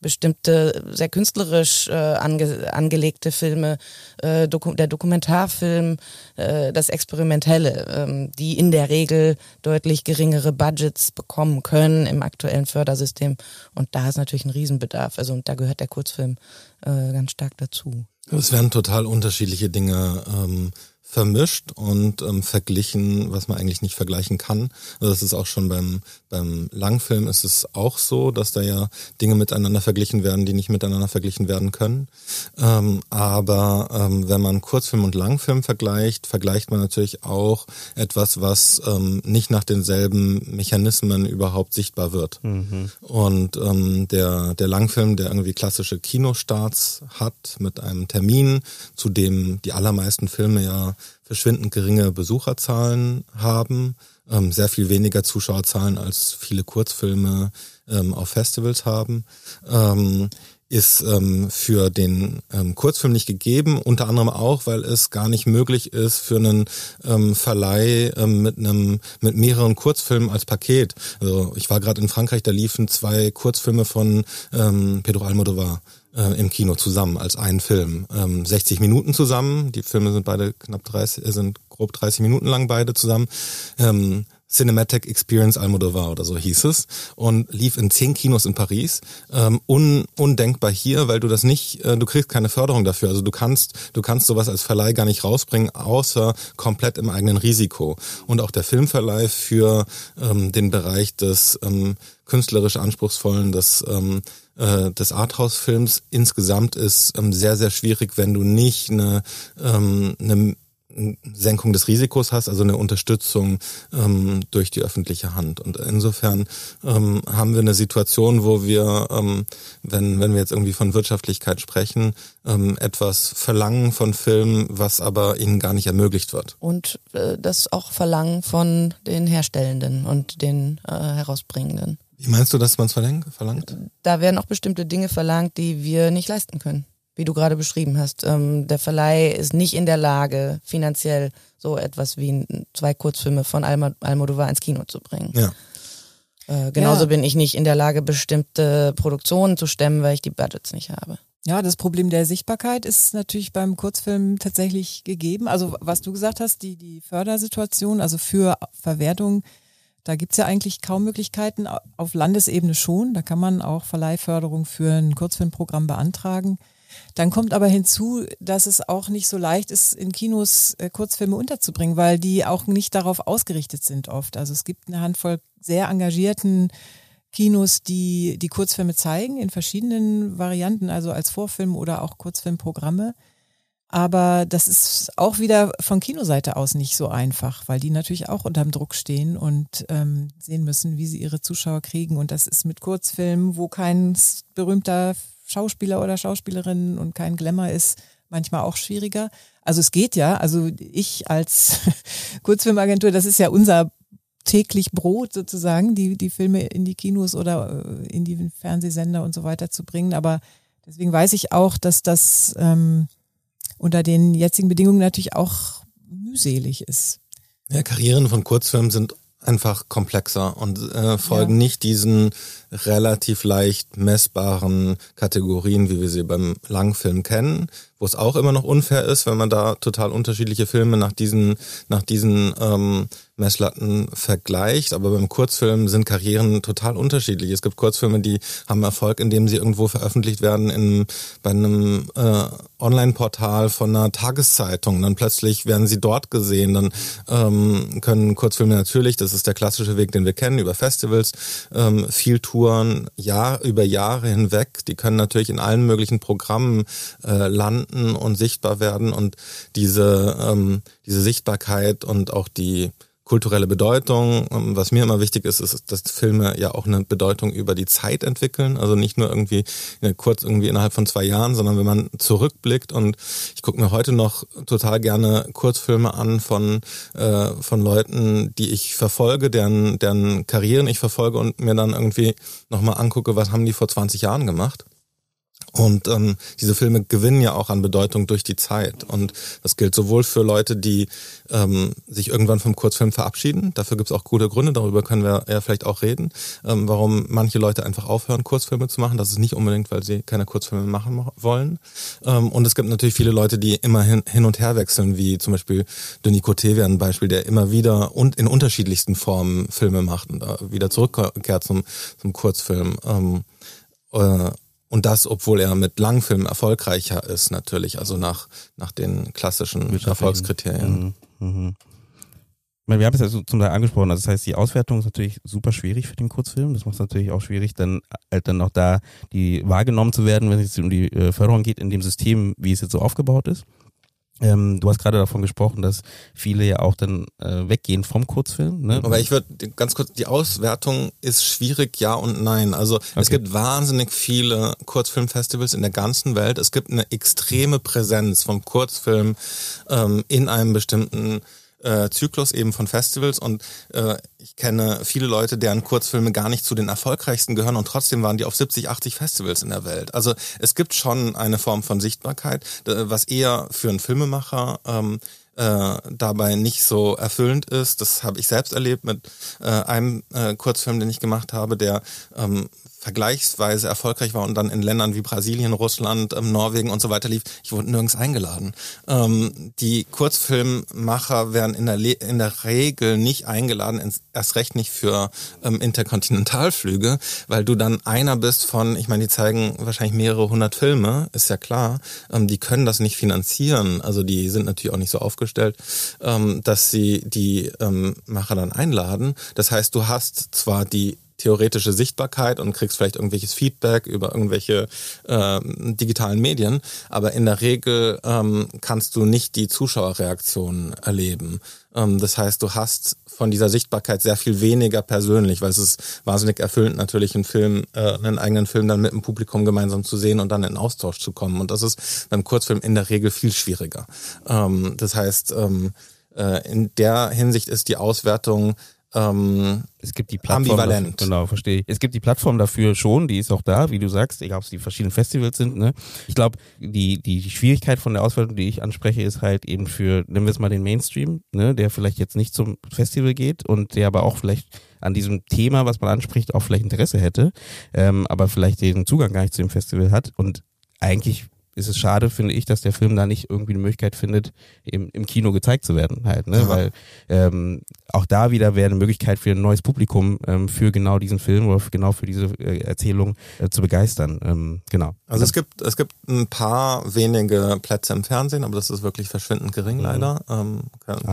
[SPEAKER 2] bestimmte sehr künstlerisch äh, ange angelegte Filme, äh, Doku der Dokumentarfilm, äh, das Experimentelle, ähm, die in der Regel deutlich geringere Budgets bekommen können im aktuellen Fördersystem. Und da ist natürlich ein Riesenbedarf. Also und da gehört der Kurzfilm äh, ganz stark dazu.
[SPEAKER 3] Es werden total unterschiedliche Dinge ähm, vermischt und ähm, verglichen, was man eigentlich nicht vergleichen kann. Also das ist auch schon beim, beim Langfilm ist es auch so, dass da ja Dinge miteinander verglichen werden, die nicht miteinander verglichen werden können. Ähm, aber ähm, wenn man Kurzfilm und Langfilm vergleicht, vergleicht man natürlich auch etwas, was ähm, nicht nach denselben Mechanismen überhaupt sichtbar wird. Mhm. Und ähm, der, der Langfilm, der irgendwie klassische Kinostarts hat mit einem Termin, zu dem die allermeisten Filme ja verschwindend geringe Besucherzahlen haben, ähm, sehr viel weniger Zuschauerzahlen als viele Kurzfilme ähm, auf Festivals haben. Ähm, ist ähm, für den ähm, Kurzfilm nicht gegeben, unter anderem auch, weil es gar nicht möglich ist für einen ähm, Verleih ähm, mit einem mit mehreren Kurzfilmen als Paket. Also ich war gerade in Frankreich, da liefen zwei Kurzfilme von ähm, Pedro Almodovar äh, im Kino zusammen als einen Film. Ähm, 60 Minuten zusammen, die Filme sind beide knapp 30, äh, sind grob 30 Minuten lang beide zusammen. Ähm, Cinematic Experience Almodovar oder so hieß es und lief in zehn Kinos in Paris. Ähm, un, undenkbar hier, weil du das nicht, äh, du kriegst keine Förderung dafür. Also du kannst, du kannst sowas als Verleih gar nicht rausbringen, außer komplett im eigenen Risiko. Und auch der Filmverleih für ähm, den Bereich des ähm, künstlerisch anspruchsvollen, des ähm, äh, des Arthouse-Films insgesamt ist ähm, sehr, sehr schwierig, wenn du nicht eine, ähm, eine Senkung des Risikos hast, also eine Unterstützung ähm, durch die öffentliche Hand. Und insofern ähm, haben wir eine Situation, wo wir, ähm, wenn, wenn wir jetzt irgendwie von Wirtschaftlichkeit sprechen, ähm, etwas verlangen von Filmen, was aber ihnen gar nicht ermöglicht wird.
[SPEAKER 2] Und äh, das auch verlangen von den Herstellenden und den äh, Herausbringenden.
[SPEAKER 3] Wie meinst du, dass man es verlangt?
[SPEAKER 2] Da werden auch bestimmte Dinge verlangt, die wir nicht leisten können, wie du gerade beschrieben hast. Ähm, der Verleih ist nicht in der Lage, finanziell so etwas wie zwei Kurzfilme von Almodovar ins Kino zu bringen. Ja. Äh, genauso ja. bin ich nicht in der Lage, bestimmte Produktionen zu stemmen, weil ich die Budgets nicht habe.
[SPEAKER 1] Ja, das Problem der Sichtbarkeit ist natürlich beim Kurzfilm tatsächlich gegeben. Also was du gesagt hast, die, die Fördersituation, also für Verwertung da gibt's ja eigentlich kaum Möglichkeiten, auf Landesebene schon. Da kann man auch Verleihförderung für ein Kurzfilmprogramm beantragen. Dann kommt aber hinzu, dass es auch nicht so leicht ist, in Kinos äh, Kurzfilme unterzubringen, weil die auch nicht darauf ausgerichtet sind oft. Also es gibt eine Handvoll sehr engagierten Kinos, die die Kurzfilme zeigen in verschiedenen Varianten, also als Vorfilm oder auch Kurzfilmprogramme. Aber das ist auch wieder von Kinoseite aus nicht so einfach, weil die natürlich auch unter dem Druck stehen und ähm, sehen müssen, wie sie ihre Zuschauer kriegen. Und das ist mit Kurzfilmen, wo kein berühmter Schauspieler oder Schauspielerin und kein Glamour ist, manchmal auch schwieriger. Also es geht ja. Also ich als Kurzfilmagentur, das ist ja unser täglich Brot sozusagen, die, die Filme in die Kinos oder äh, in die Fernsehsender und so weiter zu bringen. Aber deswegen weiß ich auch, dass das ähm, unter den jetzigen Bedingungen natürlich auch mühselig ist.
[SPEAKER 3] Ja, Karrieren von Kurzfilmen sind einfach komplexer und äh, folgen ja. nicht diesen relativ leicht messbaren Kategorien, wie wir sie beim Langfilm kennen, wo es auch immer noch unfair ist, wenn man da total unterschiedliche Filme nach diesen, nach diesen ähm, Messlatten vergleicht, aber beim Kurzfilm sind Karrieren total unterschiedlich. Es gibt Kurzfilme, die haben Erfolg, indem sie irgendwo veröffentlicht werden in, bei einem äh, Online-Portal von einer Tageszeitung. Dann plötzlich werden sie dort gesehen. Dann ähm, können Kurzfilme natürlich, das ist der klassische Weg, den wir kennen, über Festivals, ähm, viel Touren, Jahr, über Jahre hinweg. Die können natürlich in allen möglichen Programmen äh, landen und sichtbar werden. Und diese, ähm, diese Sichtbarkeit und auch die kulturelle Bedeutung. Ähm, was mir immer wichtig ist, ist, dass Filme ja auch eine Bedeutung über die Zeit entwickeln. Also nicht nur irgendwie kurz irgendwie innerhalb von zwei Jahren, sondern wenn man zurückblickt und ich gucke mir heute noch total gerne Kurzfilme an von, äh, von Leuten, die ich verfolge, deren, deren Karrieren ich verfolge und mir dann irgendwie nochmal angucke, was haben die vor 20 Jahren gemacht. Und ähm, diese Filme gewinnen ja auch an Bedeutung durch die Zeit. Und das gilt sowohl für Leute, die ähm, sich irgendwann vom Kurzfilm verabschieden. Dafür gibt es auch gute Gründe, darüber können wir ja vielleicht auch reden, ähm, warum manche Leute einfach aufhören, Kurzfilme zu machen. Das ist nicht unbedingt, weil sie keine Kurzfilme machen wollen. Ähm, und es gibt natürlich viele Leute, die immer hin, hin und her wechseln, wie zum Beispiel Coté wäre ein Beispiel, der immer wieder und in unterschiedlichsten Formen Filme macht und äh, wieder zurückkehrt zum, zum Kurzfilm. Ähm, äh, und das, obwohl er mit Langfilmen erfolgreicher ist, natürlich, also nach, nach den klassischen Erfolgskriterien. Mhm. Mhm.
[SPEAKER 5] wir haben es ja so zum Teil angesprochen, also das heißt, die Auswertung ist natürlich super schwierig für den Kurzfilm. Das macht es natürlich auch schwierig, dann halt dann auch da die wahrgenommen zu werden, wenn es jetzt um die äh, Förderung geht, in dem System, wie es jetzt so aufgebaut ist. Ähm, du hast gerade davon gesprochen, dass viele ja auch dann äh, weggehen vom Kurzfilm. Ne?
[SPEAKER 3] Aber ich würde ganz kurz, die Auswertung ist schwierig, ja und nein. Also okay. es gibt wahnsinnig viele Kurzfilmfestivals in der ganzen Welt. Es gibt eine extreme Präsenz vom Kurzfilm ähm, in einem bestimmten äh, Zyklus eben von Festivals und äh, ich kenne viele Leute, deren Kurzfilme gar nicht zu den erfolgreichsten gehören und trotzdem waren die auf 70, 80 Festivals in der Welt. Also es gibt schon eine Form von Sichtbarkeit, was eher für einen Filmemacher ähm, äh, dabei nicht so erfüllend ist. Das habe ich selbst erlebt mit äh, einem äh, Kurzfilm, den ich gemacht habe, der ähm, vergleichsweise erfolgreich war und dann in Ländern wie Brasilien, Russland, ähm, Norwegen und so weiter lief, ich wurde nirgends eingeladen. Ähm, die Kurzfilmmacher werden in der, Le in der Regel nicht eingeladen, ins, erst recht nicht für ähm, Interkontinentalflüge, weil du dann einer bist von, ich meine, die zeigen wahrscheinlich mehrere hundert Filme, ist ja klar. Ähm, die können das nicht finanzieren, also die sind natürlich auch nicht so aufgestellt, ähm, dass sie die ähm, Macher dann einladen. Das heißt, du hast zwar die theoretische Sichtbarkeit und kriegst vielleicht irgendwelches Feedback über irgendwelche äh, digitalen Medien, aber in der Regel ähm, kannst du nicht die Zuschauerreaktionen erleben. Ähm, das heißt, du hast von dieser Sichtbarkeit sehr viel weniger persönlich, weil es ist wahnsinnig erfüllend, natürlich einen Film, äh, einen eigenen Film dann mit dem Publikum gemeinsam zu sehen und dann in Austausch zu kommen. Und das ist beim Kurzfilm in der Regel viel schwieriger. Ähm, das heißt, ähm, äh, in der Hinsicht ist die Auswertung ähm,
[SPEAKER 5] es gibt die Plattform ambivalent. Dafür, genau, verstehe ich. Es gibt die Plattform dafür schon, die ist auch da, wie du sagst, egal ob es die verschiedenen Festivals sind. Ne? Ich glaube, die, die Schwierigkeit von der Auswertung, die ich anspreche, ist halt eben für, nehmen wir es mal den Mainstream, ne, der vielleicht jetzt nicht zum Festival geht und der aber auch vielleicht an diesem Thema, was man anspricht, auch vielleicht Interesse hätte, ähm, aber vielleicht den Zugang gar nicht zu dem Festival hat und eigentlich ist es schade, finde ich, dass der Film da nicht irgendwie eine Möglichkeit findet, im, im Kino gezeigt zu werden halt, ne? Ja. Weil ähm, auch da wieder wäre eine Möglichkeit für ein neues Publikum ähm, für genau diesen Film oder für, genau für diese äh, Erzählung äh, zu begeistern. Ähm, genau.
[SPEAKER 3] Also es gibt es gibt ein paar wenige Plätze im Fernsehen, aber das ist wirklich verschwindend gering mhm. leider. Ähm,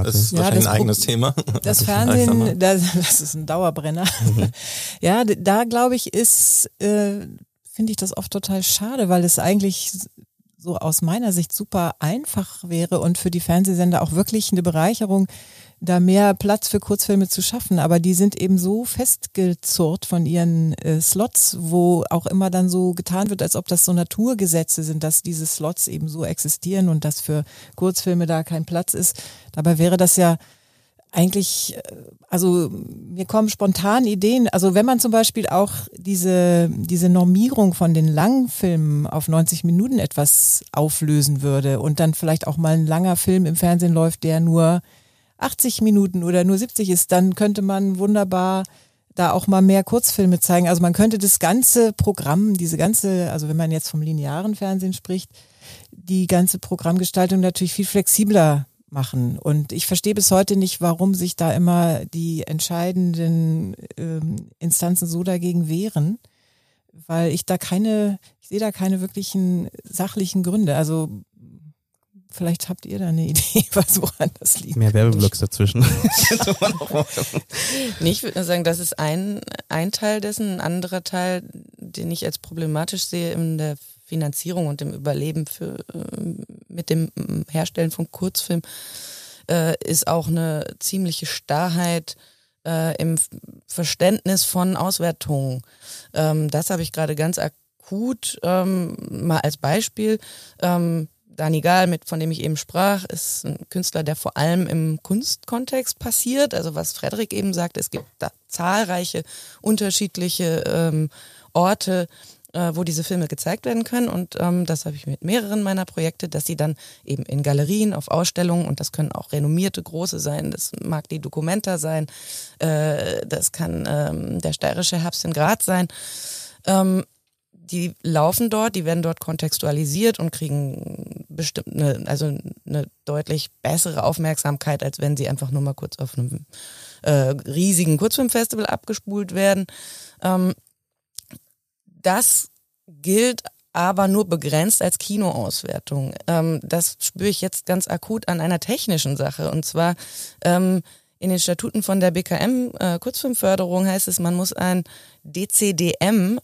[SPEAKER 3] ist ja, wahrscheinlich ein eigenes Thema.
[SPEAKER 1] Das Fernsehen, das, das ist ein Dauerbrenner. Mhm. ja, da glaube ich ist äh, finde ich das oft total schade, weil es eigentlich so aus meiner Sicht super einfach wäre und für die Fernsehsender auch wirklich eine Bereicherung, da mehr Platz für Kurzfilme zu schaffen. Aber die sind eben so festgezurrt von ihren äh, Slots, wo auch immer dann so getan wird, als ob das so Naturgesetze sind, dass diese Slots eben so existieren und dass für Kurzfilme da kein Platz ist. Dabei wäre das ja eigentlich, äh, also mir kommen spontan Ideen. Also wenn man zum Beispiel auch diese, diese Normierung von den Langfilmen auf 90 Minuten etwas auflösen würde und dann vielleicht auch mal ein langer Film im Fernsehen läuft, der nur 80 Minuten oder nur 70 ist, dann könnte man wunderbar da auch mal mehr Kurzfilme zeigen. Also man könnte das ganze Programm, diese ganze, also wenn man jetzt vom linearen Fernsehen spricht, die ganze Programmgestaltung natürlich viel flexibler machen. Und ich verstehe bis heute nicht, warum sich da immer die entscheidenden ähm, Instanzen so dagegen wehren, weil ich da keine, ich sehe da keine wirklichen sachlichen Gründe. Also vielleicht habt ihr da eine Idee, was woran das liegt.
[SPEAKER 5] Mehr Werbeblocks dazwischen.
[SPEAKER 2] nee, ich würde nur sagen, das ist ein, ein Teil dessen. Ein anderer Teil, den ich als problematisch sehe in der Finanzierung und dem Überleben für, äh, mit dem Herstellen von Kurzfilm, äh, ist auch eine ziemliche Starrheit äh, im Verständnis von Auswertungen. Ähm, das habe ich gerade ganz akut ähm, mal als Beispiel. Ähm, Dani Gahl, mit, von dem ich eben sprach, ist ein Künstler, der vor allem im Kunstkontext passiert. Also was Frederik eben sagt, es gibt da zahlreiche unterschiedliche ähm, Orte, äh, wo diese Filme gezeigt werden können. Und ähm, das habe ich mit mehreren meiner Projekte, dass sie dann eben in Galerien, auf Ausstellungen, und das können auch renommierte große sein, das mag die Documenta sein, äh, das kann ähm, der steirische Herbst in Graz sein, ähm, die laufen dort, die werden dort kontextualisiert und kriegen bestimmt eine, also eine deutlich bessere Aufmerksamkeit, als wenn sie einfach nur mal kurz auf einem äh, riesigen Kurzfilmfestival abgespult werden. Ähm, das gilt aber nur begrenzt als Kinoauswertung. Ähm, das spüre ich jetzt ganz akut an einer technischen Sache. Und zwar ähm, in den Statuten von der BKM äh, Kurzfilmförderung heißt es, man muss ein DCDM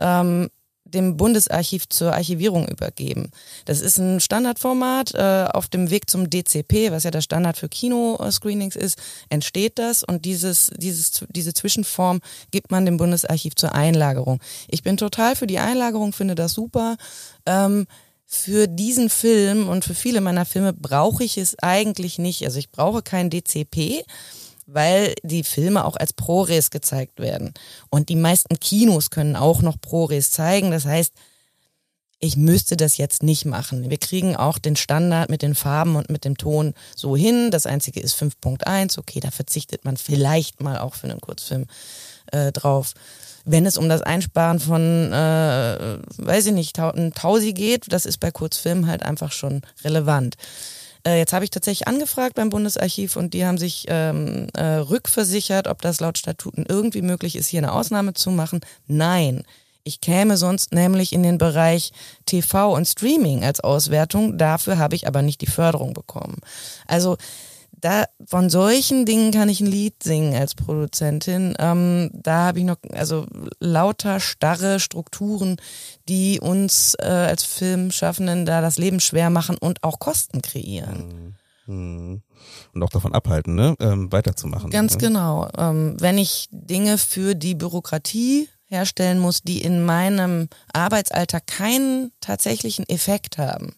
[SPEAKER 2] ähm, dem Bundesarchiv zur Archivierung übergeben. Das ist ein Standardformat. Äh, auf dem Weg zum DCP, was ja der Standard für Kinoscreenings ist, entsteht das und dieses, dieses, diese Zwischenform gibt man dem Bundesarchiv zur Einlagerung. Ich bin total für die Einlagerung, finde das super. Ähm, für diesen Film und für viele meiner Filme brauche ich es eigentlich nicht. Also ich brauche kein DCP weil die Filme auch als ProRes gezeigt werden. Und die meisten Kinos können auch noch ProRes zeigen. Das heißt, ich müsste das jetzt nicht machen. Wir kriegen auch den Standard mit den Farben und mit dem Ton so hin. Das einzige ist 5.1. Okay, da verzichtet man vielleicht mal auch für einen Kurzfilm äh, drauf. Wenn es um das Einsparen von, äh, weiß ich nicht, Tausi geht, das ist bei Kurzfilmen halt einfach schon relevant. Äh, jetzt habe ich tatsächlich angefragt beim Bundesarchiv und die haben sich ähm, äh, rückversichert, ob das laut Statuten irgendwie möglich ist, hier eine Ausnahme zu machen. Nein. Ich käme sonst nämlich in den Bereich TV und Streaming als Auswertung. Dafür habe ich aber nicht die Förderung bekommen. Also da von solchen Dingen kann ich ein Lied singen als Produzentin. Ähm, da habe ich noch also lauter starre Strukturen, die uns äh, als Filmschaffenden da das Leben schwer machen und auch Kosten kreieren.
[SPEAKER 5] Mhm. Und auch davon abhalten, ne? Ähm, weiterzumachen.
[SPEAKER 2] Ganz
[SPEAKER 5] ne?
[SPEAKER 2] genau. Ähm, wenn ich Dinge für die Bürokratie herstellen muss, die in meinem Arbeitsalltag keinen tatsächlichen Effekt haben,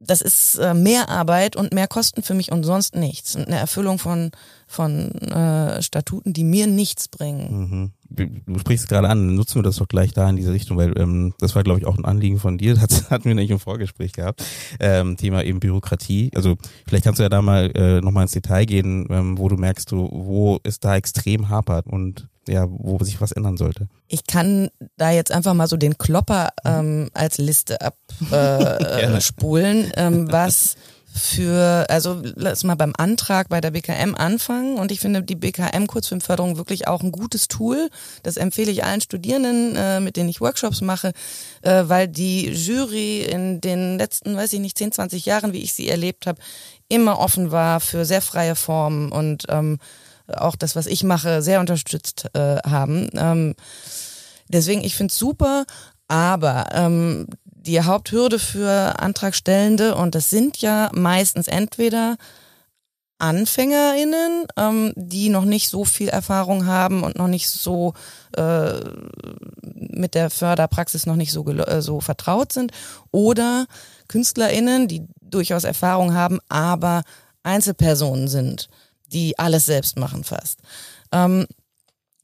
[SPEAKER 2] das ist äh, mehr Arbeit und mehr Kosten für mich und sonst nichts. Und eine Erfüllung von, von äh, Statuten, die mir nichts bringen.
[SPEAKER 5] Mhm. Du sprichst es gerade an, nutzen wir das doch gleich da in diese Richtung, weil ähm, das war, glaube ich, auch ein Anliegen von dir, das hatten wir nämlich im Vorgespräch gehabt. Ähm, Thema eben Bürokratie. Also vielleicht kannst du ja da mal äh, nochmal ins Detail gehen, ähm, wo du merkst, du, wo es da extrem hapert und ja, wo sich was ändern sollte.
[SPEAKER 2] Ich kann da jetzt einfach mal so den Klopper ähm, als Liste abspulen, äh, ähm, was für, also lass mal beim Antrag bei der BKM anfangen und ich finde die BKM Kurzfilmförderung wirklich auch ein gutes Tool. Das empfehle ich allen Studierenden, äh, mit denen ich Workshops mache, äh, weil die Jury in den letzten, weiß ich nicht, 10, 20 Jahren, wie ich sie erlebt habe, immer offen war für sehr freie Formen und ähm, auch das, was ich mache, sehr unterstützt äh, haben. Ähm, deswegen, ich finde es super, aber ähm, die Haupthürde für Antragstellende, und das sind ja meistens entweder AnfängerInnen, ähm, die noch nicht so viel Erfahrung haben und noch nicht so äh, mit der Förderpraxis noch nicht so, äh, so vertraut sind, oder KünstlerInnen, die durchaus Erfahrung haben, aber Einzelpersonen sind die alles selbst machen fast. Ähm,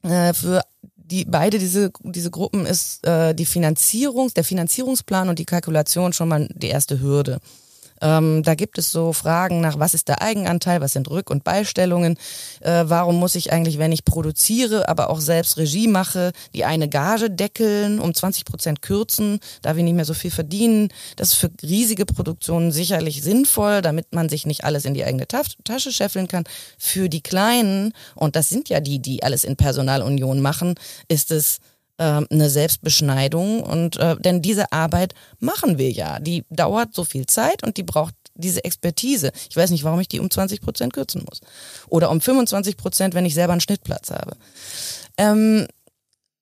[SPEAKER 2] äh, für die beide diese diese Gruppen ist äh, die Finanzierung, der Finanzierungsplan und die Kalkulation schon mal die erste Hürde. Ähm, da gibt es so Fragen nach, was ist der Eigenanteil, was sind Rück- und Beistellungen, äh, warum muss ich eigentlich, wenn ich produziere, aber auch selbst Regie mache, die eine Gage deckeln, um 20 Prozent kürzen, da wir nicht mehr so viel verdienen. Das ist für riesige Produktionen sicherlich sinnvoll, damit man sich nicht alles in die eigene Tasche scheffeln kann. Für die Kleinen, und das sind ja die, die alles in Personalunion machen, ist es äh, eine Selbstbeschneidung und äh, denn diese Arbeit machen wir ja. Die dauert so viel Zeit und die braucht diese Expertise. Ich weiß nicht, warum ich die um 20 Prozent kürzen muss. Oder um 25 Prozent, wenn ich selber einen Schnittplatz habe. Ähm,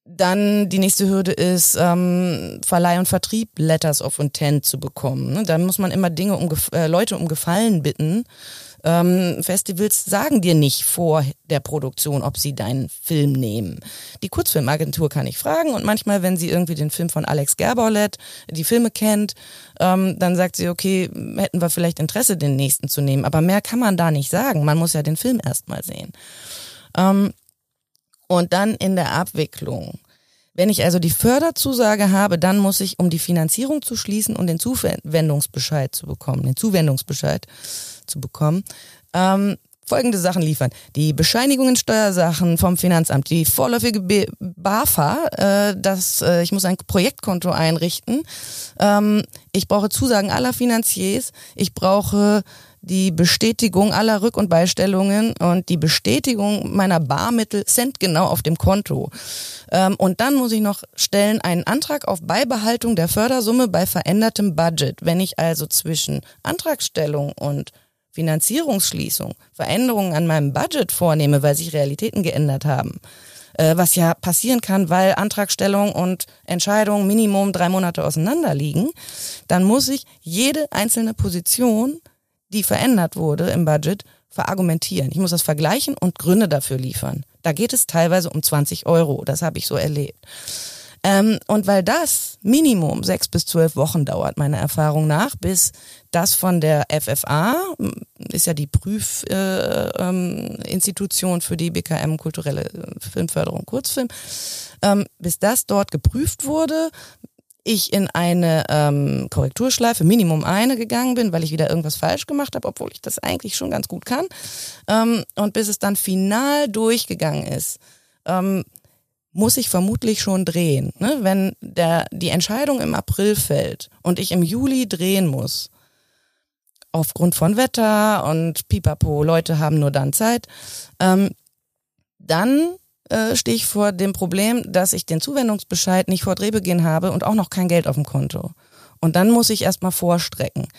[SPEAKER 2] dann die nächste Hürde ist, ähm, Verleih und Vertrieb Letters of Intent zu bekommen. Ne? Da muss man immer Dinge um äh, Leute um Gefallen bitten ähm, Festivals sagen dir nicht vor der Produktion, ob sie deinen Film nehmen. Die Kurzfilmagentur kann ich fragen und manchmal, wenn sie irgendwie den Film von Alex Gerbaulett, die Filme kennt, ähm, dann sagt sie, okay, hätten wir vielleicht Interesse, den nächsten zu nehmen. Aber mehr kann man da nicht sagen. Man muss ja den Film erstmal sehen. Ähm, und dann in der Abwicklung. Wenn ich also die Förderzusage habe, dann muss ich, um die Finanzierung zu schließen und den Zuwendungsbescheid zu bekommen, den Zuwendungsbescheid, zu bekommen. Ähm, folgende Sachen liefern. Die Bescheinigungen, Steuersachen vom Finanzamt, die vorläufige B BAFA, äh, das, äh, ich muss ein Projektkonto einrichten. Ähm, ich brauche Zusagen aller Finanziers. Ich brauche die Bestätigung aller Rück- und Beistellungen und die Bestätigung meiner Barmittel sind genau auf dem Konto. Ähm, und dann muss ich noch stellen einen Antrag auf Beibehaltung der Fördersumme bei verändertem Budget. Wenn ich also zwischen Antragstellung und Finanzierungsschließung, Veränderungen an meinem Budget vornehme, weil sich Realitäten geändert haben, äh, was ja passieren kann, weil Antragstellung und Entscheidung Minimum drei Monate auseinander liegen, dann muss ich jede einzelne Position, die verändert wurde im Budget, verargumentieren. Ich muss das vergleichen und Gründe dafür liefern. Da geht es teilweise um 20 Euro. Das habe ich so erlebt. Ähm, und weil das Minimum sechs bis zwölf Wochen dauert, meiner Erfahrung nach, bis das von der FFA, ist ja die Prüfinstitution äh, ähm, für die BKM kulturelle Filmförderung Kurzfilm, ähm, bis das dort geprüft wurde, ich in eine ähm, Korrekturschleife, Minimum eine gegangen bin, weil ich wieder irgendwas falsch gemacht habe, obwohl ich das eigentlich schon ganz gut kann. Ähm, und bis es dann final durchgegangen ist, ähm, muss ich vermutlich schon drehen. Ne? Wenn der, die Entscheidung im April fällt und ich im Juli drehen muss, aufgrund von Wetter und pipapo, Leute haben nur dann Zeit, ähm, dann äh, stehe ich vor dem Problem, dass ich den Zuwendungsbescheid nicht vor Drehbeginn habe und auch noch kein Geld auf dem Konto. Und dann muss ich erstmal vorstrecken.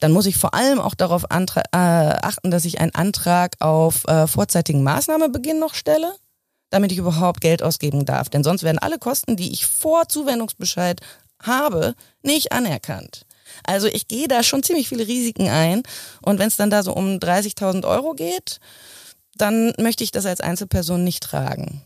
[SPEAKER 2] Dann muss ich vor allem auch darauf äh, achten, dass ich einen Antrag auf äh, vorzeitigen Maßnahmebeginn noch stelle damit ich überhaupt Geld ausgeben darf. Denn sonst werden alle Kosten, die ich vor Zuwendungsbescheid habe, nicht anerkannt. Also ich gehe da schon ziemlich viele Risiken ein. Und wenn es dann da so um 30.000 Euro geht, dann möchte ich das als Einzelperson nicht tragen.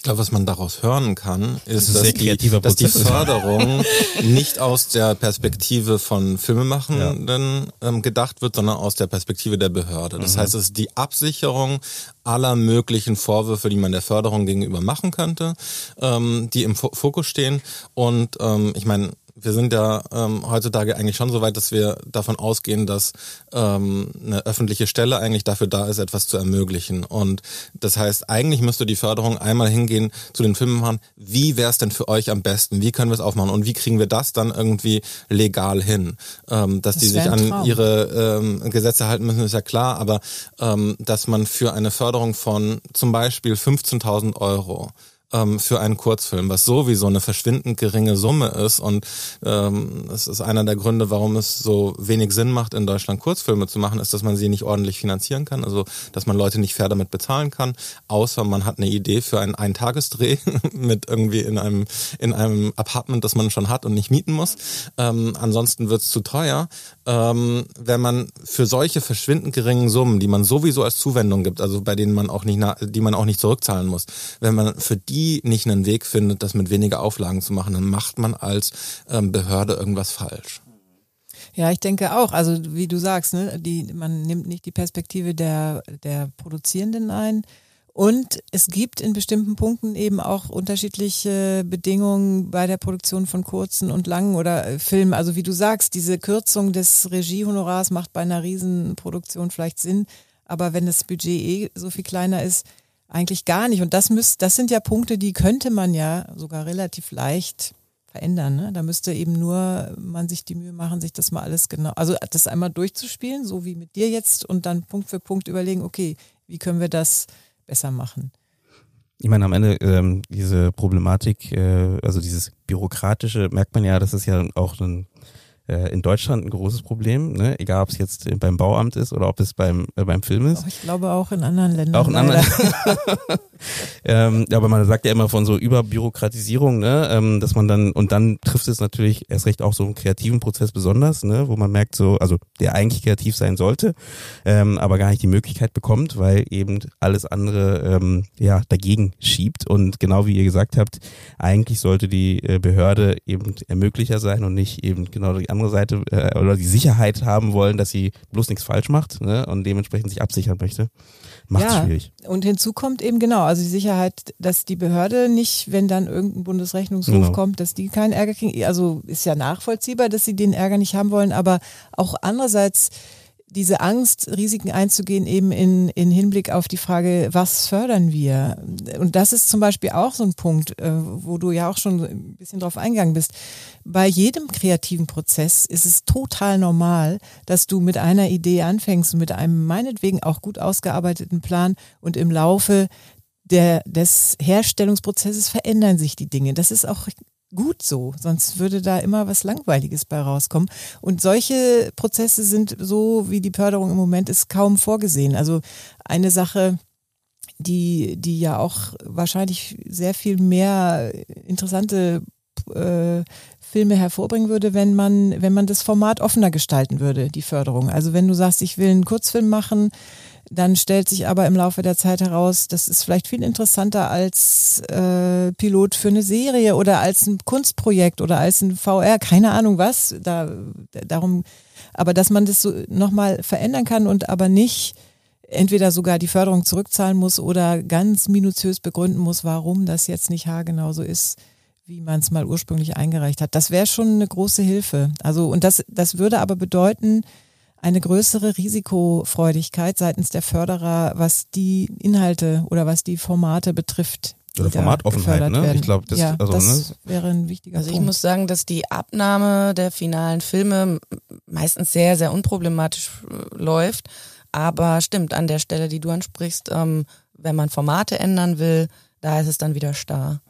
[SPEAKER 3] Ich glaube, was man daraus hören kann, ist, das dass, die, dass die Förderung nicht aus der Perspektive von Filmemachenden ja. ähm, gedacht wird, sondern aus der Perspektive der Behörde. Das mhm. heißt, es ist die Absicherung aller möglichen Vorwürfe, die man der Förderung gegenüber machen könnte, ähm, die im Fokus stehen. Und ähm, ich meine, wir sind ja ähm, heutzutage eigentlich schon so weit, dass wir davon ausgehen, dass ähm, eine öffentliche Stelle eigentlich dafür da ist, etwas zu ermöglichen. Und das heißt, eigentlich müsste die Förderung einmal hingehen zu den Filmemachern, wie wäre es denn für euch am besten? Wie können wir es aufmachen? Und wie kriegen wir das dann irgendwie legal hin? Ähm, dass das die sich an ihre ähm, Gesetze halten müssen, ist ja klar, aber ähm, dass man für eine Förderung von zum Beispiel 15.000 Euro ähm, für einen Kurzfilm, was sowieso eine verschwindend geringe Summe ist. Und ähm, das ist einer der Gründe, warum es so wenig Sinn macht, in Deutschland Kurzfilme zu machen, ist, dass man sie nicht ordentlich finanzieren kann, also dass man Leute nicht fair damit bezahlen kann, außer man hat eine Idee für einen Eintagessdreh mit irgendwie in einem, in einem Apartment, das man schon hat und nicht mieten muss. Ähm, ansonsten wird's zu teuer. Ähm, wenn man für solche verschwindend geringen Summen, die man sowieso als Zuwendung gibt, also bei denen man auch nicht, die man auch nicht zurückzahlen muss, wenn man für die die nicht einen Weg findet, das mit weniger Auflagen zu machen, dann macht man als ähm, Behörde irgendwas falsch.
[SPEAKER 1] Ja, ich denke auch. Also wie du sagst, ne, die, man nimmt nicht die Perspektive der, der Produzierenden ein. Und es gibt in bestimmten Punkten eben auch unterschiedliche Bedingungen bei der Produktion von kurzen und langen oder äh, Filmen. Also wie du sagst, diese Kürzung des Regiehonorars macht bei einer Riesenproduktion vielleicht Sinn, aber wenn das Budget eh so viel kleiner ist, eigentlich gar nicht. Und das müsst, das sind ja Punkte, die könnte man ja sogar relativ leicht verändern. Ne? Da müsste eben nur man sich die Mühe machen, sich das mal alles genau, also das einmal durchzuspielen, so wie mit dir jetzt, und dann Punkt für Punkt überlegen, okay, wie können wir das besser machen.
[SPEAKER 5] Ich meine, am Ende ähm, diese Problematik, äh, also dieses bürokratische, merkt man ja, das ist ja auch ein äh, in Deutschland ein großes Problem, ne? egal ob es jetzt beim Bauamt ist oder ob es beim, äh, beim Film ist.
[SPEAKER 1] ich glaube auch in anderen Ländern.
[SPEAKER 5] Auch in anderen. ähm, aber man sagt ja immer von so Überbürokratisierung, ne? ähm, dass man dann, und dann trifft es natürlich erst recht auch so einen kreativen Prozess besonders, ne? wo man merkt so, also der eigentlich kreativ sein sollte, ähm, aber gar nicht die Möglichkeit bekommt, weil eben alles andere ähm, ja dagegen schiebt. Und genau wie ihr gesagt habt, eigentlich sollte die äh, Behörde eben Ermöglicher sein und nicht eben genau die andere andere Seite äh, oder die Sicherheit haben wollen, dass sie bloß nichts falsch macht ne, und dementsprechend sich absichern möchte, macht es ja, schwierig.
[SPEAKER 1] Und hinzu kommt eben genau, also die Sicherheit, dass die Behörde nicht, wenn dann irgendein Bundesrechnungshof genau. kommt, dass die keinen Ärger kriegen. Also ist ja nachvollziehbar, dass sie den Ärger nicht haben wollen, aber auch andererseits diese Angst, Risiken einzugehen, eben in, in Hinblick auf die Frage, was fördern wir? Und das ist zum Beispiel auch so ein Punkt, äh, wo du ja auch schon ein bisschen drauf eingegangen bist. Bei jedem kreativen Prozess ist es total normal, dass du mit einer Idee anfängst und mit einem meinetwegen auch gut ausgearbeiteten Plan und im Laufe der, des Herstellungsprozesses verändern sich die Dinge. Das ist auch gut so, sonst würde da immer was Langweiliges bei rauskommen. Und solche Prozesse sind so, wie die Förderung im Moment ist, kaum vorgesehen. Also eine Sache, die, die ja auch wahrscheinlich sehr viel mehr interessante äh, Filme hervorbringen würde, wenn man, wenn man das Format offener gestalten würde, die Förderung. Also wenn du sagst, ich will einen Kurzfilm machen, dann stellt sich aber im Laufe der Zeit heraus, das ist vielleicht viel interessanter als äh, Pilot für eine Serie oder als ein Kunstprojekt oder als ein VR, keine Ahnung was. Da, darum, aber dass man das so nochmal verändern kann und aber nicht entweder sogar die Förderung zurückzahlen muss oder ganz minutiös begründen muss, warum das jetzt nicht haargenau so ist, wie man es mal ursprünglich eingereicht hat. Das wäre schon eine große Hilfe. Also, und das, das würde aber bedeuten, eine größere Risikofreudigkeit seitens der Förderer, was die Inhalte oder was die Formate betrifft.
[SPEAKER 5] Oder Formatoffenheit, ne?
[SPEAKER 1] Ich glaube, das, ja, also, das ne? wäre ein wichtiger
[SPEAKER 2] Also
[SPEAKER 1] Punkt.
[SPEAKER 2] ich muss sagen, dass die Abnahme der finalen Filme meistens sehr, sehr unproblematisch äh, läuft. Aber stimmt, an der Stelle, die du ansprichst, ähm, wenn man Formate ändern will, da ist es dann wieder starr.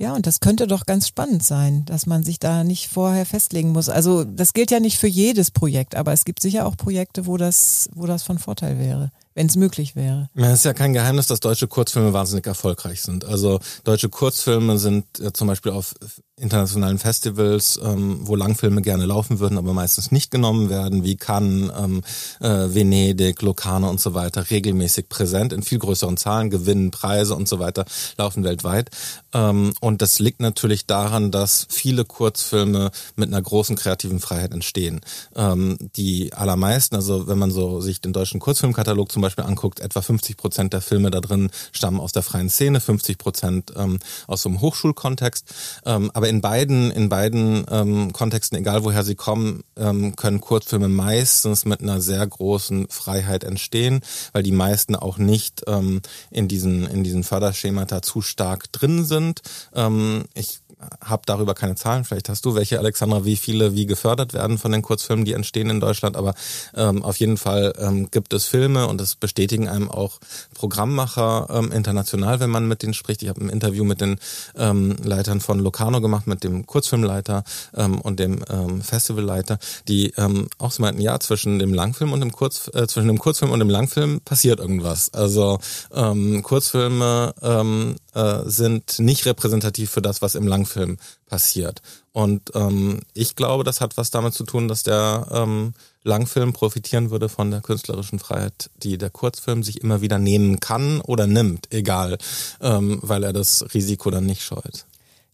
[SPEAKER 1] Ja, und das könnte doch ganz spannend sein, dass man sich da nicht vorher festlegen muss. Also das gilt ja nicht für jedes Projekt, aber es gibt sicher auch Projekte, wo das, wo das von Vorteil wäre wenn es möglich wäre.
[SPEAKER 3] Ja, es ist ja kein Geheimnis, dass deutsche Kurzfilme wahnsinnig erfolgreich sind. Also deutsche Kurzfilme sind äh, zum Beispiel auf internationalen Festivals, ähm, wo Langfilme gerne laufen würden, aber meistens nicht genommen werden, wie Cannes, ähm, äh, Venedig, Locarno und so weiter, regelmäßig präsent in viel größeren Zahlen, gewinnen Preise und so weiter, laufen weltweit. Ähm, und das liegt natürlich daran, dass viele Kurzfilme mit einer großen kreativen Freiheit entstehen. Ähm, die allermeisten, also wenn man so sich den deutschen Kurzfilmkatalog zum Beispiel anguckt, etwa 50 Prozent der Filme da drin stammen aus der freien Szene, 50 Prozent ähm, aus so einem Hochschulkontext. Ähm, aber in beiden, in beiden ähm, Kontexten, egal woher sie kommen, ähm, können Kurzfilme meistens mit einer sehr großen Freiheit entstehen, weil die meisten auch nicht ähm, in diesen, in diesen Förderschemata zu stark drin sind. Ähm, ich habe darüber keine Zahlen. Vielleicht hast du welche, Alexandra, wie viele wie gefördert werden von den Kurzfilmen, die entstehen in Deutschland. Aber ähm, auf jeden Fall ähm, gibt es Filme und das bestätigen einem auch Programmmacher ähm, international, wenn man mit denen spricht. Ich habe ein Interview mit den ähm, Leitern von Locarno gemacht, mit dem Kurzfilmleiter ähm, und dem ähm, Festivalleiter, die ähm, auch so meinten, ja, zwischen dem Langfilm und dem Kurz, äh, zwischen dem Kurzfilm und dem Langfilm passiert irgendwas. Also ähm, Kurzfilme ähm, äh, sind nicht repräsentativ für das, was im Langfilm passiert. Und ähm, ich glaube, das hat was damit zu tun, dass der ähm, Langfilm profitieren würde von der künstlerischen Freiheit, die der Kurzfilm sich immer wieder nehmen kann oder nimmt, egal, ähm, weil er das Risiko dann nicht scheut.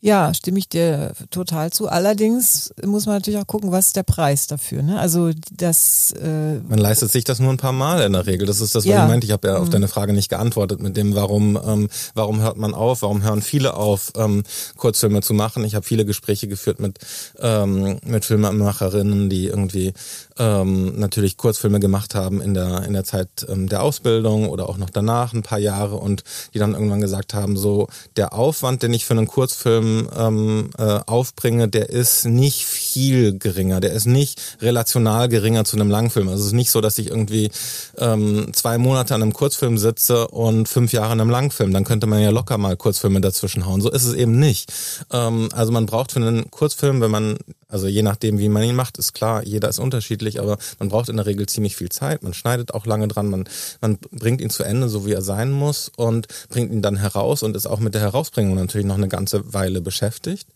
[SPEAKER 1] Ja, stimme ich dir total zu. Allerdings muss man natürlich auch gucken, was ist der Preis dafür. Ne? Also das. Äh
[SPEAKER 3] man leistet sich das nur ein paar Mal in der Regel. Das ist das, was ja. ich meinte. Ich habe ja auf mhm. deine Frage nicht geantwortet mit dem, warum, ähm, warum hört man auf, warum hören viele auf, ähm, Kurzfilme zu machen. Ich habe viele Gespräche geführt mit ähm, mit Filmemacherinnen, die irgendwie ähm, natürlich Kurzfilme gemacht haben in der in der Zeit ähm, der Ausbildung oder auch noch danach ein paar Jahre und die dann irgendwann gesagt haben, so der Aufwand, den ich für einen Kurzfilm ähm, äh, aufbringe, der ist nicht viel geringer, der ist nicht relational geringer zu einem Langfilm. Also es ist nicht so, dass ich irgendwie ähm, zwei Monate an einem Kurzfilm sitze und fünf Jahre an einem Langfilm. Dann könnte man ja locker mal Kurzfilme dazwischen hauen. So ist es eben nicht. Ähm, also man braucht für einen Kurzfilm, wenn man also je nachdem, wie man ihn macht, ist klar, jeder ist unterschiedlich, aber man braucht in der Regel ziemlich viel Zeit. Man schneidet auch lange dran, man, man bringt ihn zu Ende, so wie er sein muss und bringt ihn dann heraus und ist auch mit der Herausbringung natürlich noch eine ganze Weile beschäftigt.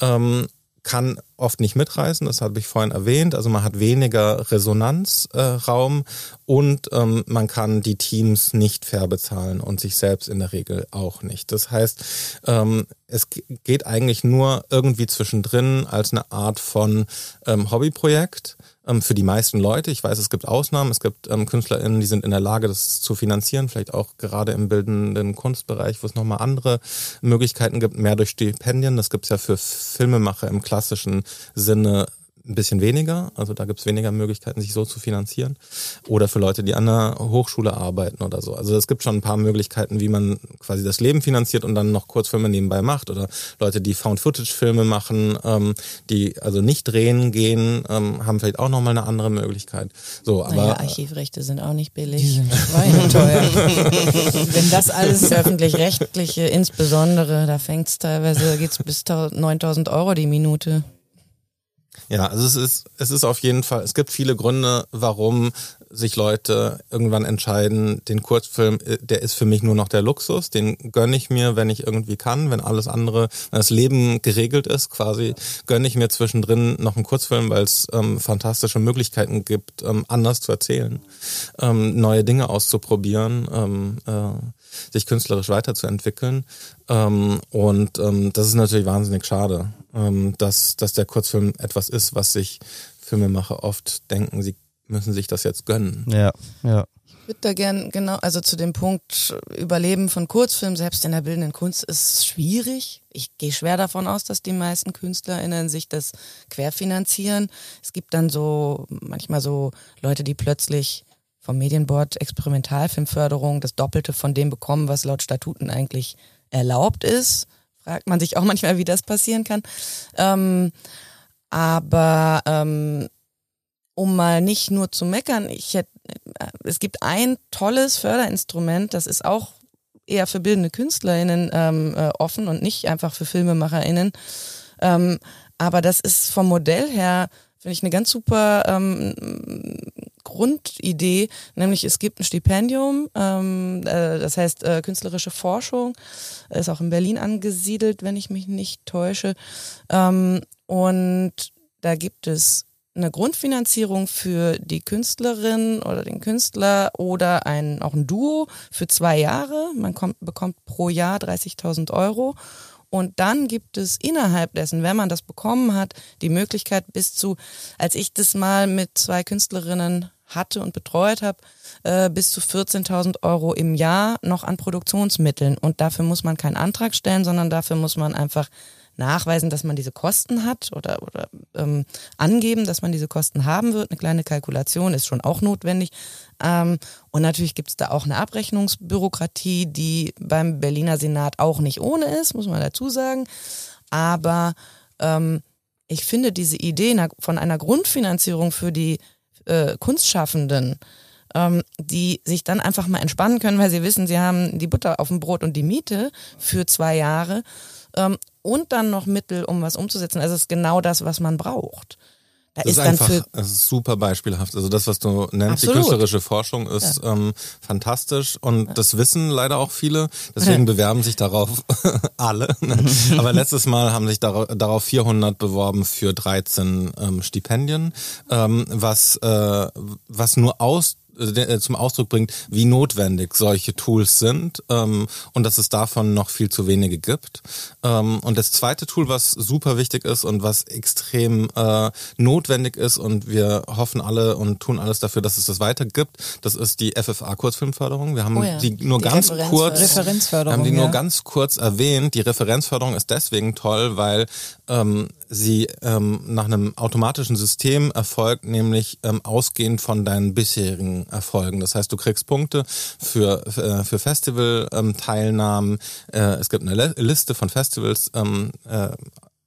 [SPEAKER 3] Ähm, kann oft nicht mitreißen, das habe ich vorhin erwähnt. Also man hat weniger Resonanzraum äh, und ähm, man kann die Teams nicht fair bezahlen und sich selbst in der Regel auch nicht. Das heißt, ähm, es geht eigentlich nur irgendwie zwischendrin als eine Art von ähm, Hobbyprojekt ähm, für die meisten Leute. Ich weiß, es gibt Ausnahmen, es gibt ähm, KünstlerInnen, die sind in der Lage, das zu finanzieren, vielleicht auch gerade im bildenden Kunstbereich, wo es nochmal andere Möglichkeiten gibt, mehr durch Stipendien. Das gibt es ja für Filmemacher im klassischen Sinne ein bisschen weniger. Also da gibt es weniger Möglichkeiten, sich so zu finanzieren. Oder für Leute, die an der Hochschule arbeiten oder so. Also es gibt schon ein paar Möglichkeiten, wie man quasi das Leben finanziert und dann noch Kurzfilme nebenbei macht. Oder Leute, die Found-Footage-Filme machen, ähm, die also nicht drehen gehen, ähm, haben vielleicht auch nochmal eine andere Möglichkeit. So, aber
[SPEAKER 2] naja, Archivrechte sind auch nicht billig.
[SPEAKER 1] Die sind schweineteuer. Wenn das alles
[SPEAKER 2] öffentlich-rechtliche, insbesondere, da fängt es teilweise, geht's bis 9000 Euro die Minute.
[SPEAKER 3] Ja, also es ist, es ist auf jeden Fall, es gibt viele Gründe, warum sich Leute irgendwann entscheiden, den Kurzfilm, äh, der ist für mich nur noch der Luxus, den gönne ich mir, wenn ich irgendwie kann, wenn alles andere, wenn das Leben geregelt ist, quasi, gönne ich mir zwischendrin noch einen Kurzfilm, weil es ähm, fantastische Möglichkeiten gibt, ähm, anders zu erzählen, ähm, neue Dinge auszuprobieren, ähm, äh, sich künstlerisch weiterzuentwickeln. Ähm, und ähm, das ist natürlich wahnsinnig schade, ähm, dass, dass der Kurzfilm etwas ist, was sich Filmemacher oft denken, sie müssen sich das jetzt gönnen.
[SPEAKER 5] Ja, ja.
[SPEAKER 2] Ich würde da gern genau, also zu dem Punkt Überleben von Kurzfilmen, selbst in der bildenden Kunst, ist schwierig. Ich gehe schwer davon aus, dass die meisten KünstlerInnen sich das querfinanzieren. Es gibt dann so manchmal so Leute, die plötzlich vom Medienboard Experimentalfilmförderung das Doppelte von dem bekommen, was laut Statuten eigentlich erlaubt ist. Fragt man sich auch manchmal, wie das passieren kann. Ähm, aber ähm, um mal nicht nur zu meckern, ich hätte, es gibt ein tolles Förderinstrument, das ist auch eher für bildende KünstlerInnen ähm, äh, offen und nicht einfach für FilmemacherInnen. Ähm, aber das ist vom Modell her, finde ich, eine ganz super ähm, Grundidee, nämlich es gibt ein Stipendium, ähm, äh, das heißt äh, künstlerische Forschung, ist auch in Berlin angesiedelt, wenn ich mich nicht täusche. Ähm, und da gibt es eine Grundfinanzierung für die Künstlerin oder den Künstler oder ein, auch ein Duo für zwei Jahre. Man kommt, bekommt pro Jahr 30.000 Euro. Und dann gibt es innerhalb dessen, wenn man das bekommen hat, die Möglichkeit bis zu, als ich das mal mit zwei Künstlerinnen hatte und betreut habe, äh, bis zu 14.000 Euro im Jahr noch an Produktionsmitteln. Und dafür muss man keinen Antrag stellen, sondern dafür muss man einfach nachweisen, dass man diese Kosten hat oder, oder ähm, angeben, dass man diese Kosten haben wird. Eine kleine Kalkulation ist schon auch notwendig. Ähm, und natürlich gibt es da auch eine Abrechnungsbürokratie, die beim Berliner Senat auch nicht ohne ist, muss man dazu sagen. Aber ähm, ich finde diese Idee von einer Grundfinanzierung für die äh, Kunstschaffenden, ähm, die sich dann einfach mal entspannen können, weil sie wissen, sie haben die Butter auf dem Brot und die Miete für zwei Jahre ähm, und dann noch Mittel, um was umzusetzen. Also es ist genau das, was man braucht.
[SPEAKER 3] Da das ist, ist einfach für das ist super beispielhaft. Also das, was du nennst, Absolut. die künstlerische Forschung, ist ja. ähm, fantastisch und ja. das wissen leider auch viele. Deswegen bewerben sich darauf alle. Ne? Aber letztes Mal haben sich darauf 400 beworben für 13 ähm, Stipendien, ähm, was äh, was nur aus äh, zum Ausdruck bringt, wie notwendig solche Tools sind ähm, und dass es davon noch viel zu wenige gibt. Ähm, und das zweite Tool, was super wichtig ist und was extrem äh, notwendig ist und wir hoffen alle und tun alles dafür, dass es das weiter gibt, das ist die FFA Kurzfilmförderung. Wir haben
[SPEAKER 2] Oh ja,
[SPEAKER 3] die nur
[SPEAKER 2] die
[SPEAKER 3] ganz kurz haben die nur
[SPEAKER 1] ja.
[SPEAKER 3] ganz kurz erwähnt. Die Referenzförderung ist deswegen toll, weil ähm, sie ähm, nach einem automatischen System erfolgt, nämlich ähm, ausgehend von deinen bisherigen Erfolgen. Das heißt, du kriegst Punkte für, äh, für Festival-Teilnahmen. Äh, es gibt eine Liste von Festivals, ähm, äh,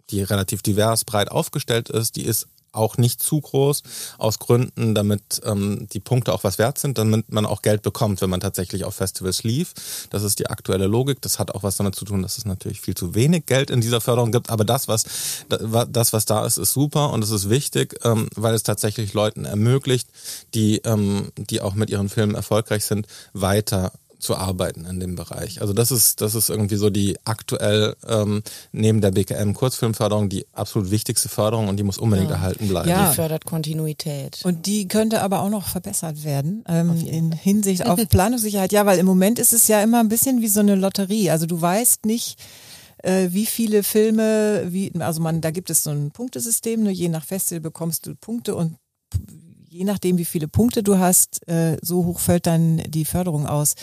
[SPEAKER 3] die relativ divers breit aufgestellt ist. Die ist auch nicht zu groß, aus Gründen, damit ähm, die Punkte auch was wert sind, damit man auch Geld bekommt, wenn man tatsächlich auf Festivals lief. Das ist die aktuelle Logik. Das hat auch was damit zu tun, dass es natürlich viel zu wenig Geld in dieser Förderung gibt. Aber das, was das, was da ist, ist super und es ist wichtig, ähm, weil es tatsächlich Leuten ermöglicht, die, ähm, die auch mit ihren Filmen erfolgreich sind, weiter zu arbeiten in dem Bereich. Also das ist, das ist irgendwie so die aktuell ähm, neben der BKM Kurzfilmförderung die absolut wichtigste Förderung und die muss unbedingt
[SPEAKER 2] Ja.
[SPEAKER 3] erhalten bleiben.
[SPEAKER 1] Ja.
[SPEAKER 2] Die fördert Kontinuität.
[SPEAKER 1] Und die könnte aber auch noch verbessert werden ähm, in Hinsicht auf Planungssicherheit. Ja, weil im Moment ist es ja immer ein bisschen wie so eine Lotterie. Also du weißt nicht, äh, wie viele Filme, wie, also man, da gibt es so ein Punktesystem, ne, je nach Festival bekommst du Punkte und je nachdem, wie viele Punkte du hast, äh, so hoch fällt dann die Förderung aus.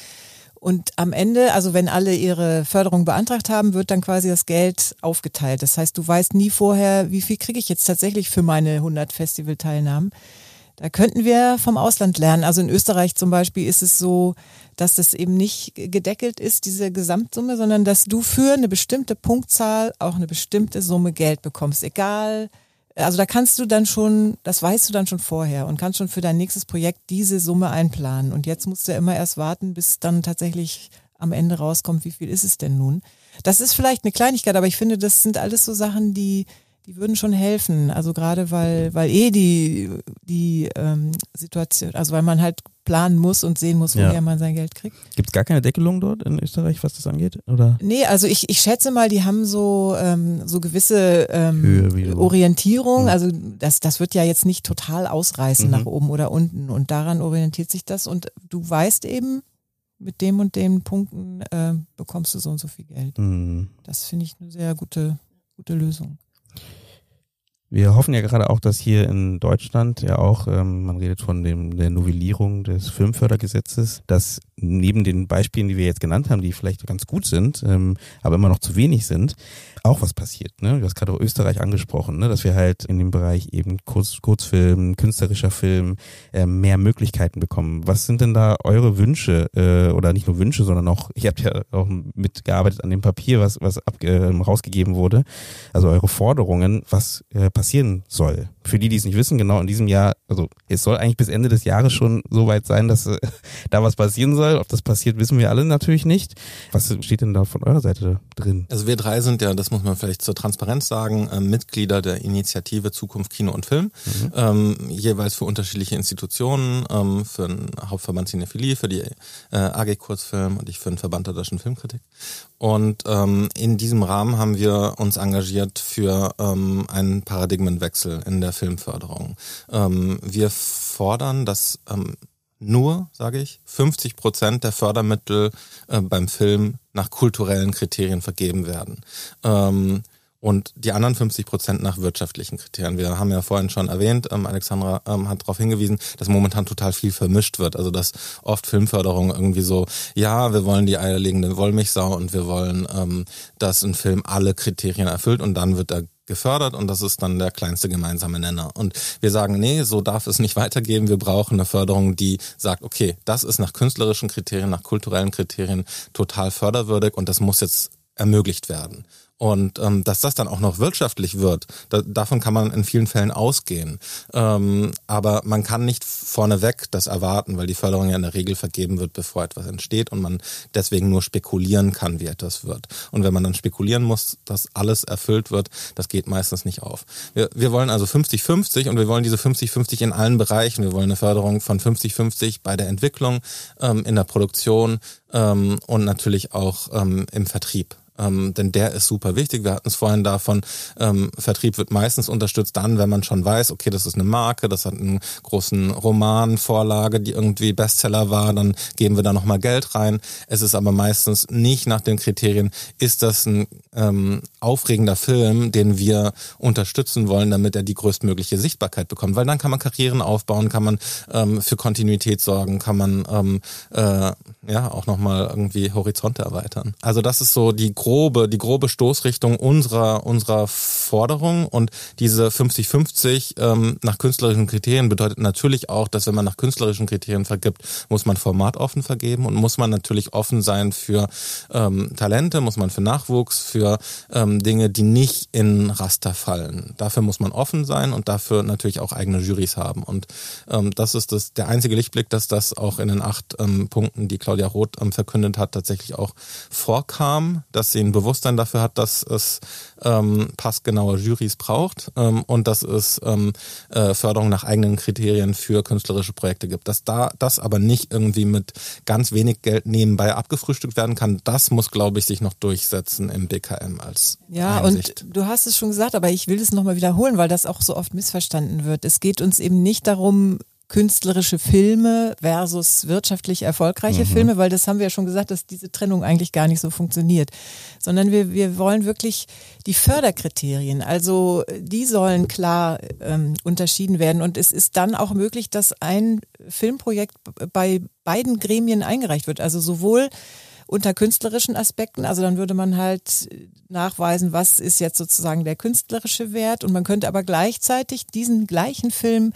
[SPEAKER 1] Und am Ende, also wenn alle ihre Förderung beantragt haben, wird dann quasi das Geld aufgeteilt. Das heißt, du weißt nie vorher, wie viel kriege ich jetzt tatsächlich für meine 100 Festivalteilnahmen. Da könnten wir vom Ausland lernen. Also in Österreich zum Beispiel ist es so, dass das eben nicht gedeckelt ist, diese Gesamtsumme, sondern dass du für eine bestimmte Punktzahl auch eine bestimmte Summe Geld bekommst. Egal, also da kannst du dann schon, das weißt du dann schon vorher und kannst schon für dein nächstes Projekt diese Summe einplanen. Und jetzt musst du ja immer erst warten, bis dann tatsächlich am Ende rauskommt, wie viel ist es denn nun. Das ist vielleicht eine Kleinigkeit, aber ich finde, das sind alles so Sachen, die, die würden schon helfen. Also gerade weil, weil eh die, die ähm, Situation, also weil man halt planen muss und sehen muss, woher
[SPEAKER 5] Ja.
[SPEAKER 1] man sein Geld kriegt.
[SPEAKER 5] Gibt es gar keine Deckelung dort in Österreich, was das angeht? Oder?
[SPEAKER 1] Nee, also ich, ich schätze mal, die haben so, ähm, so gewisse ähm,
[SPEAKER 5] Höhe.
[SPEAKER 1] Orientierung.
[SPEAKER 5] Mhm.
[SPEAKER 1] Also das, das wird ja jetzt nicht total ausreißen
[SPEAKER 5] Mhm.
[SPEAKER 1] nach oben oder unten. Und daran orientiert sich das. Und du weißt eben, mit dem und den Punkten äh, bekommst du so und so viel Geld.
[SPEAKER 5] Hm.
[SPEAKER 1] Das finde ich eine sehr gute, gute Lösung.
[SPEAKER 5] Wir hoffen ja gerade auch, dass hier in Deutschland ja auch, ähm, man redet von dem, der Novellierung des Filmfördergesetzes, dass neben den Beispielen, die wir jetzt genannt haben, die vielleicht ganz gut sind, ähm, aber immer noch zu wenig sind, auch was passiert. Ne? Du hast gerade Österreich angesprochen, ne? dass wir halt in dem Bereich eben Kurz, Kurzfilm, künstlerischer Film äh, mehr Möglichkeiten bekommen. Was sind denn da eure Wünsche äh, oder nicht nur Wünsche, sondern auch, ihr habt ja auch mitgearbeitet an dem Papier, was, was ab, äh, rausgegeben wurde, also eure Forderungen, was äh, passieren soll. Für die, die es nicht wissen, genau in diesem Jahr, also es soll eigentlich bis Ende des Jahres schon so weit sein, dass äh, da was passieren soll. Ob das passiert, wissen wir alle natürlich nicht. Was steht denn da von eurer Seite drin?
[SPEAKER 3] Also wir drei sind ja, das muss man vielleicht zur Transparenz sagen, äh, Mitglieder der Initiative Zukunft Kino und Film, ähm, jeweils für unterschiedliche Institutionen, ähm, für den Hauptverband Cinephilie, für die äh, AG Kurzfilm und ich für den Verband der deutschen Filmkritik. Und ähm, in diesem Rahmen haben wir uns engagiert für ähm, einen Paradigmenwechsel in der Filmförderung. Ähm, wir fordern, dass ähm, nur, sage ich, 50 Prozent der Fördermittel äh, beim Film nach kulturellen Kriterien vergeben werden. Ähm, und die anderen 50 Prozent nach wirtschaftlichen Kriterien. Wir haben ja vorhin schon erwähnt, ähm, Alexandra ähm, hat darauf hingewiesen, dass momentan total viel vermischt wird. Also dass oft Filmförderung irgendwie so, ja, wir wollen die eierlegende Wollmilchsau und wir wollen, ähm, dass ein Film alle Kriterien erfüllt und dann wird er gefördert und das ist dann der kleinste gemeinsame Nenner. Und wir sagen, nee, so darf es nicht weitergehen. Wir brauchen eine Förderung, die sagt, okay, das ist nach künstlerischen Kriterien, nach kulturellen Kriterien total förderwürdig und das muss jetzt ermöglicht werden. Und ähm, dass das dann auch noch wirtschaftlich wird, da, davon kann man in vielen Fällen ausgehen. Ähm, aber man kann nicht vorneweg das erwarten, weil die Förderung ja in der Regel vergeben wird, bevor etwas entsteht und man deswegen nur spekulieren kann, wie etwas wird. Und wenn man dann spekulieren muss, dass alles erfüllt wird, das geht meistens nicht auf. Wir, wir wollen also 50-50 und wir wollen diese 50-50 in allen Bereichen. Wir wollen eine Förderung von 50-50 bei der Entwicklung, ähm, in der Produktion ähm, und natürlich auch ähm, im Vertrieb Ähm, denn der ist super wichtig. Wir hatten es vorhin davon, ähm, Vertrieb wird meistens unterstützt dann, wenn man schon weiß, okay, das ist eine Marke, das hat einen großen Roman, Vorlage, die irgendwie Bestseller war, dann geben wir da nochmal Geld rein. Es ist aber meistens nicht nach den Kriterien, ist das ein ähm, aufregender Film, den wir unterstützen wollen, damit er die größtmögliche Sichtbarkeit bekommt. Weil dann kann man Karrieren aufbauen, kann man ähm, für Kontinuität sorgen, kann man ähm, äh, ja auch nochmal irgendwie Horizonte erweitern. Also das ist so die grobe, die grobe Stoßrichtung unserer, unserer Forderung und diese 50-50 ähm, nach künstlerischen Kriterien bedeutet natürlich auch, dass wenn man nach künstlerischen Kriterien vergibt, muss man formatoffen vergeben und muss man natürlich offen sein für ähm, Talente, muss man für Nachwuchs, für ähm, Dinge, die nicht in Raster fallen. Dafür muss man offen sein und dafür natürlich auch eigene Jurys haben. Und ähm, das ist das, der einzige Lichtblick, dass das auch in den acht ähm, Punkten, die Claudia Roth ähm, verkündet hat, tatsächlich auch vorkam, dass sie ein Bewusstsein dafür hat, dass es ähm, passgenaue Jurys braucht ähm, und dass es ähm, äh, Förderung nach eigenen Kriterien für künstlerische Projekte gibt. Dass da das aber nicht irgendwie mit ganz wenig Geld nebenbei abgefrühstückt werden kann, das muss, glaube ich, sich noch durchsetzen im BKM als
[SPEAKER 1] Ja, Einsicht. und du hast es schon gesagt, aber ich will es nochmal wiederholen, weil das auch so oft missverstanden wird. Es geht uns eben nicht darum, künstlerische Filme versus wirtschaftlich erfolgreiche mhm. Filme, weil das haben wir ja schon gesagt, dass diese Trennung eigentlich gar nicht so funktioniert, sondern wir, wir wollen wirklich die Förderkriterien, also die sollen klar ähm, unterschieden werden und es ist dann auch möglich, dass ein Filmprojekt bei beiden Gremien eingereicht wird, also sowohl unter künstlerischen Aspekten. Also dann würde man halt nachweisen, was ist jetzt sozusagen der künstlerische Wert. Und man könnte aber gleichzeitig diesen gleichen Film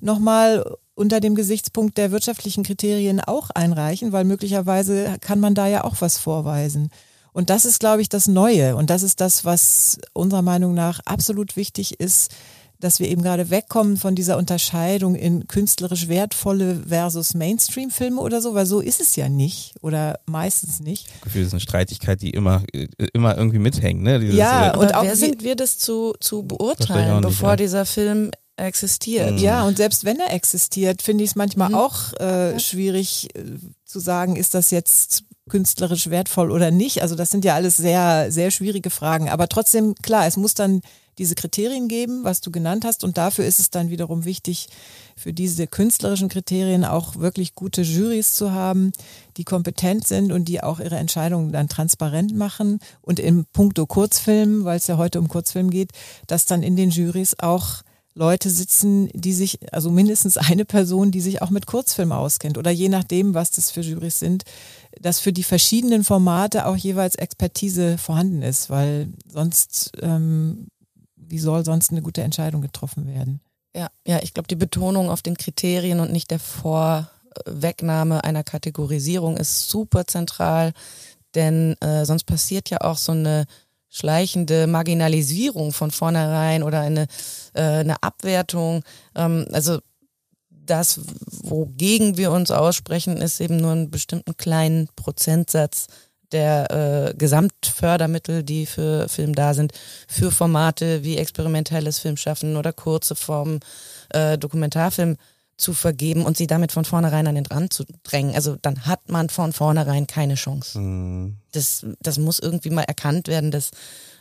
[SPEAKER 1] nochmal unter dem Gesichtspunkt der wirtschaftlichen Kriterien auch einreichen, weil möglicherweise kann man da ja auch was vorweisen. Und das ist, glaube ich, das Neue. Und das ist das, was unserer Meinung nach absolut wichtig ist, dass wir eben gerade wegkommen von dieser Unterscheidung in künstlerisch wertvolle versus Mainstream-Filme oder so, weil so ist es ja nicht oder meistens nicht.
[SPEAKER 5] Ich Gefühl, das ist eine Streitigkeit, die immer, immer irgendwie mithängt. Ne?
[SPEAKER 2] Dieses, ja, und auch wer sind wir das zu, zu beurteilen, bevor nicht, ja. dieser Film existiert.
[SPEAKER 1] Mhm. Ja, und selbst wenn er existiert, finde ich es manchmal mhm. auch äh, schwierig äh, zu sagen, ist das jetzt künstlerisch wertvoll oder nicht. Also das sind ja alles sehr, sehr schwierige Fragen. Aber trotzdem, klar, es muss dann diese Kriterien geben, was du genannt hast. Und dafür ist es dann wiederum wichtig, für diese künstlerischen Kriterien auch wirklich gute Jurys zu haben, die kompetent sind und die auch ihre Entscheidungen dann transparent machen. Und im Punkto Kurzfilm, weil es ja heute um Kurzfilm geht, dass dann in den Jurys auch Leute sitzen, die sich, also mindestens eine Person, die sich auch mit Kurzfilmen auskennt oder je nachdem, was das für Jurys sind, dass für die verschiedenen Formate auch jeweils Expertise vorhanden ist, weil sonst, ähm, wie soll sonst eine gute Entscheidung getroffen werden?
[SPEAKER 2] Ja, ja, ich glaube, die Betonung auf den Kriterien und nicht der Vorwegnahme einer Kategorisierung ist super zentral, denn äh, sonst passiert ja auch so eine schleichende Marginalisierung von vornherein oder eine, äh, eine Abwertung. Ähm, also das, wogegen wir uns aussprechen, ist eben nur einen bestimmten kleinen Prozentsatz der äh, Gesamtfördermittel, die für Film da sind, für Formate wie experimentelles Filmschaffen oder kurze Formen, äh, Dokumentarfilm zu vergeben und sie damit von vornherein an den Rand zu drängen. Also dann hat man von vornherein keine Chance. Mhm. Das, das muss irgendwie mal erkannt werden, dass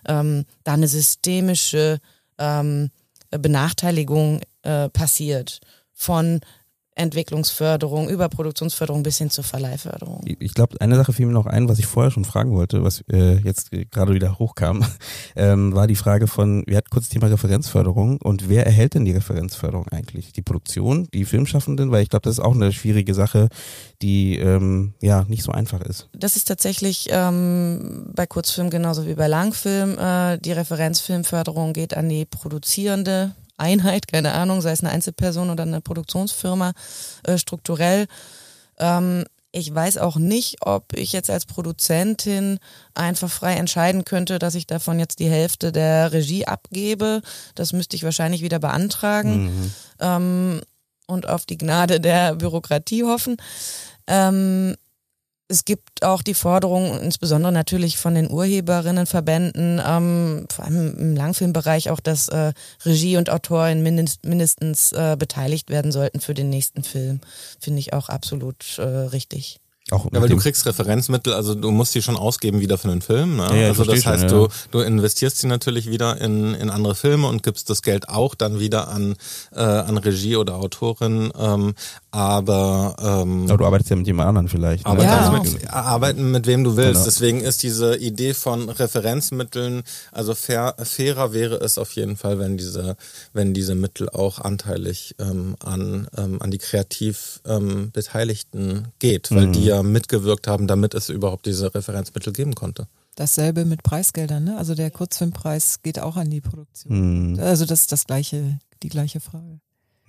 [SPEAKER 2] ähm, da eine systemische ähm, Benachteiligung äh, passiert von Entwicklungsförderung, über Produktionsförderung bis hin zur Verleihförderung.
[SPEAKER 5] Ich glaube, eine Sache fiel mir noch ein, was ich vorher schon fragen wollte, was äh, jetzt gerade wieder hochkam, ähm, war die Frage von, wir hatten kurz Thema Referenzförderung und wer erhält denn die Referenzförderung eigentlich? Die Produktion, die Filmschaffenden? Weil ich glaube, das ist auch eine schwierige Sache, die ähm, ja nicht so einfach ist.
[SPEAKER 2] Das ist tatsächlich ähm, bei Kurzfilm genauso wie bei Langfilm. Äh, die Referenzfilmförderung geht an die produzierende Einheit, keine Ahnung, sei es eine Einzelperson oder eine Produktionsfirma, äh, strukturell. Ähm, ich weiß auch nicht, ob ich jetzt als Produzentin einfach frei entscheiden könnte, dass ich davon jetzt die Hälfte der Regie abgebe. Das müsste ich wahrscheinlich wieder beantragen mhm. ähm, und auf die Gnade der Bürokratie hoffen. Ähm, es gibt auch die Forderung, insbesondere natürlich von den Urheberinnenverbänden, ähm, vor allem im Langfilmbereich auch, dass äh, Regie und Autorin mindest, mindestens äh, beteiligt werden sollten für den nächsten Film. Finde ich auch absolut äh, richtig.
[SPEAKER 3] Auch ja, weil du kriegst Referenzmittel, also du musst die schon ausgeben wieder für einen Film. Ne?
[SPEAKER 5] Ja,
[SPEAKER 3] also das heißt,
[SPEAKER 5] schon,
[SPEAKER 3] ja. du, du investierst sie natürlich wieder in, in andere Filme und gibst das Geld auch dann wieder an, äh, an Regie oder Autorin. Ähm, aber, ähm,
[SPEAKER 5] aber du arbeitest ja mit jemand anderen vielleicht.
[SPEAKER 3] Ne? Aber ja. kannst mit, arbeiten mit wem du willst. Genau. Deswegen ist diese Idee von Referenzmitteln, also fair, fairer wäre es auf jeden Fall, wenn diese, wenn diese Mittel auch anteilig ähm, an, ähm, an die kreativ ähm, Beteiligten geht, weil mhm. die ja mitgewirkt haben, damit es überhaupt diese Referenzmittel geben konnte.
[SPEAKER 1] Dasselbe mit Preisgeldern, ne? Also der Kurzfilmpreis geht auch an die Produktion. Mhm. Also das ist das gleiche, die gleiche Frage.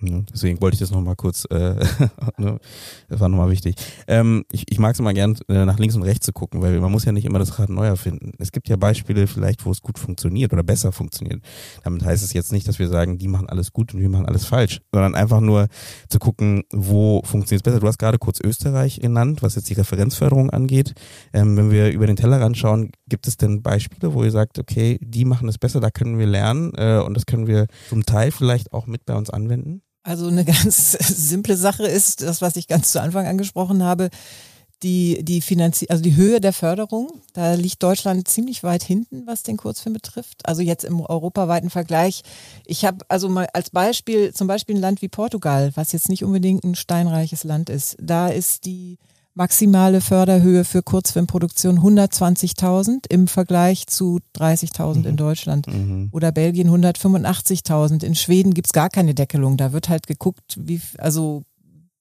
[SPEAKER 5] Deswegen wollte ich das nochmal kurz, äh, ne, das war nochmal wichtig. Ähm, ich, ich mag es immer gern, äh, nach links und rechts zu gucken, weil man muss ja nicht immer das Rad neu erfinden. Es gibt ja Beispiele vielleicht, wo es gut funktioniert oder besser funktioniert. Damit heißt es jetzt nicht, dass wir sagen, die machen alles gut und wir machen alles falsch, sondern einfach nur zu gucken, wo funktioniert es besser. Du hast gerade kurz Österreich genannt, was jetzt die Referenzförderung angeht. Ähm, wenn wir über den Tellerrand schauen, gibt es denn Beispiele, wo ihr sagt, okay, die machen es besser, da können wir lernen äh, und das können wir zum Teil vielleicht auch mit bei uns anwenden?
[SPEAKER 1] Also eine ganz simple Sache ist, das, was ich ganz zu Anfang angesprochen habe, die, die Finanzi also die Höhe der Förderung. Da liegt Deutschland ziemlich weit hinten, was den Kurzfilm betrifft. Also jetzt im europaweiten Vergleich. Ich habe also mal als Beispiel, zum Beispiel ein Land wie Portugal, was jetzt nicht unbedingt ein steinreiches Land ist. Da ist die maximale Förderhöhe für Kurzfilmproduktion 120.000 im Vergleich zu 30.000 mhm. in Deutschland. Mhm. Oder Belgien 185.000. In Schweden gibt's gar keine Deckelung. Da wird halt geguckt, wie, also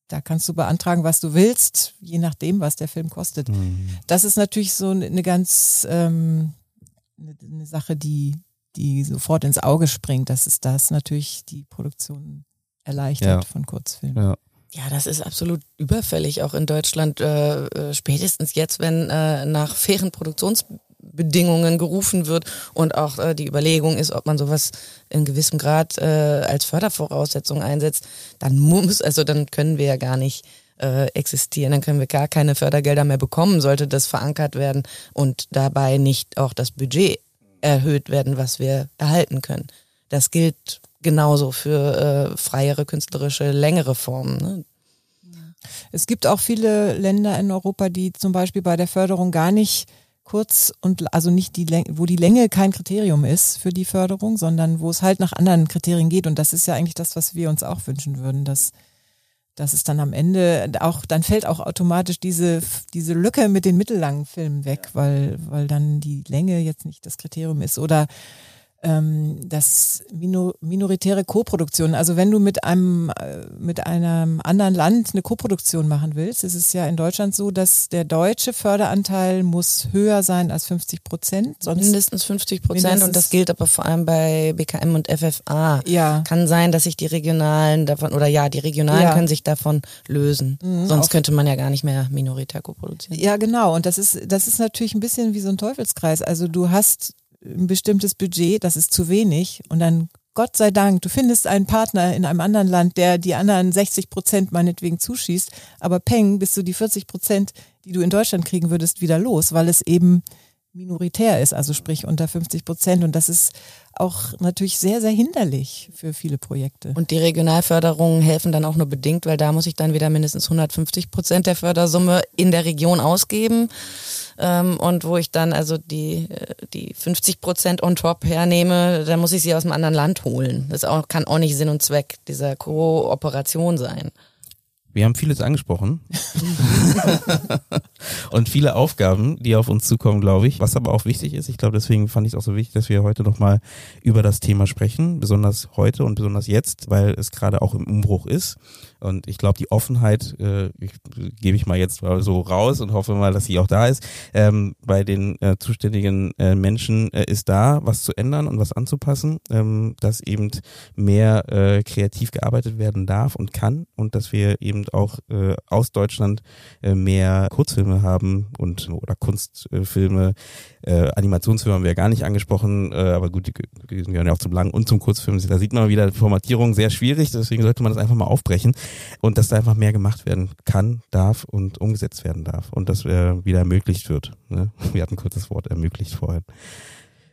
[SPEAKER 1] da kannst du beantragen, was du willst, je nachdem, was der Film kostet. Mhm. Das ist natürlich so eine ganz ähm, eine Sache, die, die sofort ins Auge springt. Das ist das natürlich die Produktion erleichtert ja. von Kurzfilmen. Ja.
[SPEAKER 2] Ja, das ist absolut überfällig, auch in Deutschland, äh, äh, spätestens jetzt, wenn äh, nach fairen Produktionsbedingungen gerufen wird und auch äh, die Überlegung ist, ob man sowas in gewissem Grad äh, als Fördervoraussetzung einsetzt, dann muss, also dann können wir ja gar nicht äh, existieren, dann können wir gar keine Fördergelder mehr bekommen, sollte das verankert werden und dabei nicht auch das Budget erhöht werden, was wir erhalten können. Das gilt genauso für äh, freiere künstlerische, längere Formen. Ne?
[SPEAKER 1] Es gibt auch viele Länder in Europa, die zum Beispiel bei der Förderung gar nicht kurz und also nicht die Länge, wo die Länge kein Kriterium ist für die Förderung, sondern wo es halt nach anderen Kriterien geht. Und das ist ja eigentlich das, was wir uns auch wünschen würden, dass, dass es dann am Ende auch, dann fällt auch automatisch diese, diese Lücke mit den mittellangen Filmen weg, weil, weil dann die Länge jetzt nicht das Kriterium ist. Oder ähm, das minor minoritäre Koproduktion. Also wenn du mit einem äh, mit einem anderen Land eine Koproduktion machen willst, ist es ja in Deutschland so, dass der deutsche Förderanteil muss höher sein als 50 Prozent.
[SPEAKER 2] Mindestens 50 Prozent und das gilt aber vor allem bei BKM und FFA. Ja. Kann sein, dass sich die regionalen davon oder ja, die regionalen ja. können sich davon lösen. Mhm, Sonst könnte man ja gar nicht mehr minoritär koproduzieren.
[SPEAKER 1] Ja, genau. Und das ist das ist natürlich ein bisschen wie so ein Teufelskreis. Also du hast ein bestimmtes Budget, das ist zu wenig. Und dann Gott sei Dank, du findest einen Partner in einem anderen Land, der die anderen 60 Prozent meinetwegen zuschießt, aber peng, bist du die 40 Prozent, die du in Deutschland kriegen würdest, wieder los, weil es eben minoritär ist, also sprich unter 50 Prozent. Und das ist auch natürlich sehr, sehr hinderlich für viele Projekte.
[SPEAKER 2] Und die Regionalförderungen helfen dann auch nur bedingt, weil da muss ich dann wieder mindestens 150 Prozent der Fördersumme in der Region ausgeben. Ähm, und wo ich dann also die, äh, die 50 Prozent on top hernehme, dann muss ich sie aus einem anderen Land holen. Das kann auch nicht Sinn und Zweck dieser Kooperation sein.
[SPEAKER 5] Wir haben vieles angesprochen. und viele Aufgaben, die auf uns zukommen, glaube ich. Was aber auch wichtig ist, ich glaube, deswegen fand ich es auch so wichtig, dass wir heute nochmal über das Thema sprechen. Besonders heute und besonders jetzt, weil es gerade auch im Umbruch ist. Und ich glaube, die Offenheit äh, gebe ich mal jetzt so raus und hoffe mal, dass sie auch da ist. Ähm, bei den äh, zuständigen äh, Menschen äh, ist da, was zu ändern und was anzupassen, ähm, dass eben mehr äh, kreativ gearbeitet werden darf und kann und dass wir eben auch äh, aus Deutschland äh, mehr Kurzfilme haben und oder Kunstfilme, äh, Animationsfilme haben wir ja gar nicht angesprochen, äh, aber gut, die, die gehören ja auch zum Lang- und zum Kurzfilm. Da sieht man wieder Formatierung sehr schwierig, deswegen sollte man das einfach mal aufbrechen und dass da einfach mehr gemacht werden kann, darf und umgesetzt werden darf und dass äh, wieder ermöglicht wird. Ne? Wir hatten kurz das Wort ermöglicht vorhin.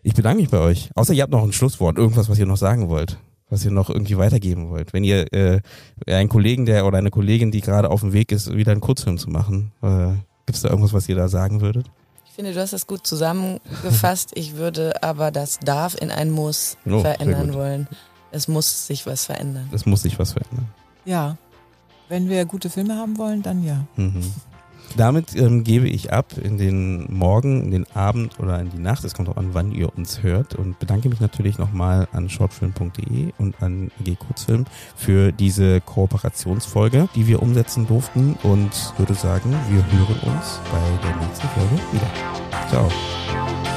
[SPEAKER 5] Ich bedanke mich bei euch. Außer ihr habt noch ein Schlusswort, irgendwas, was ihr noch sagen wollt, was ihr noch irgendwie weitergeben wollt. Wenn ihr äh, einen Kollegen, der oder eine Kollegin, die gerade auf dem Weg ist, wieder einen Kurzfilm zu machen, äh, Gibt es da irgendwas, was ihr da sagen würdet?
[SPEAKER 2] Ich finde, du hast das gut zusammengefasst. Ich würde aber das darf in ein Muss oh, verändern wollen. Es muss sich was verändern.
[SPEAKER 5] Es muss sich was verändern.
[SPEAKER 1] Ja. Wenn wir gute Filme haben wollen, dann ja.
[SPEAKER 5] Mhm. Damit ähm, gebe ich ab in den Morgen, in den Abend oder in die Nacht. Es kommt auch an, wann ihr uns hört. Und bedanke mich natürlich nochmal an shortfilm.de und an AG Kurzfilm für diese Kooperationsfolge, die wir umsetzen durften. Und würde sagen, wir hören uns bei der nächsten Folge wieder. Ciao.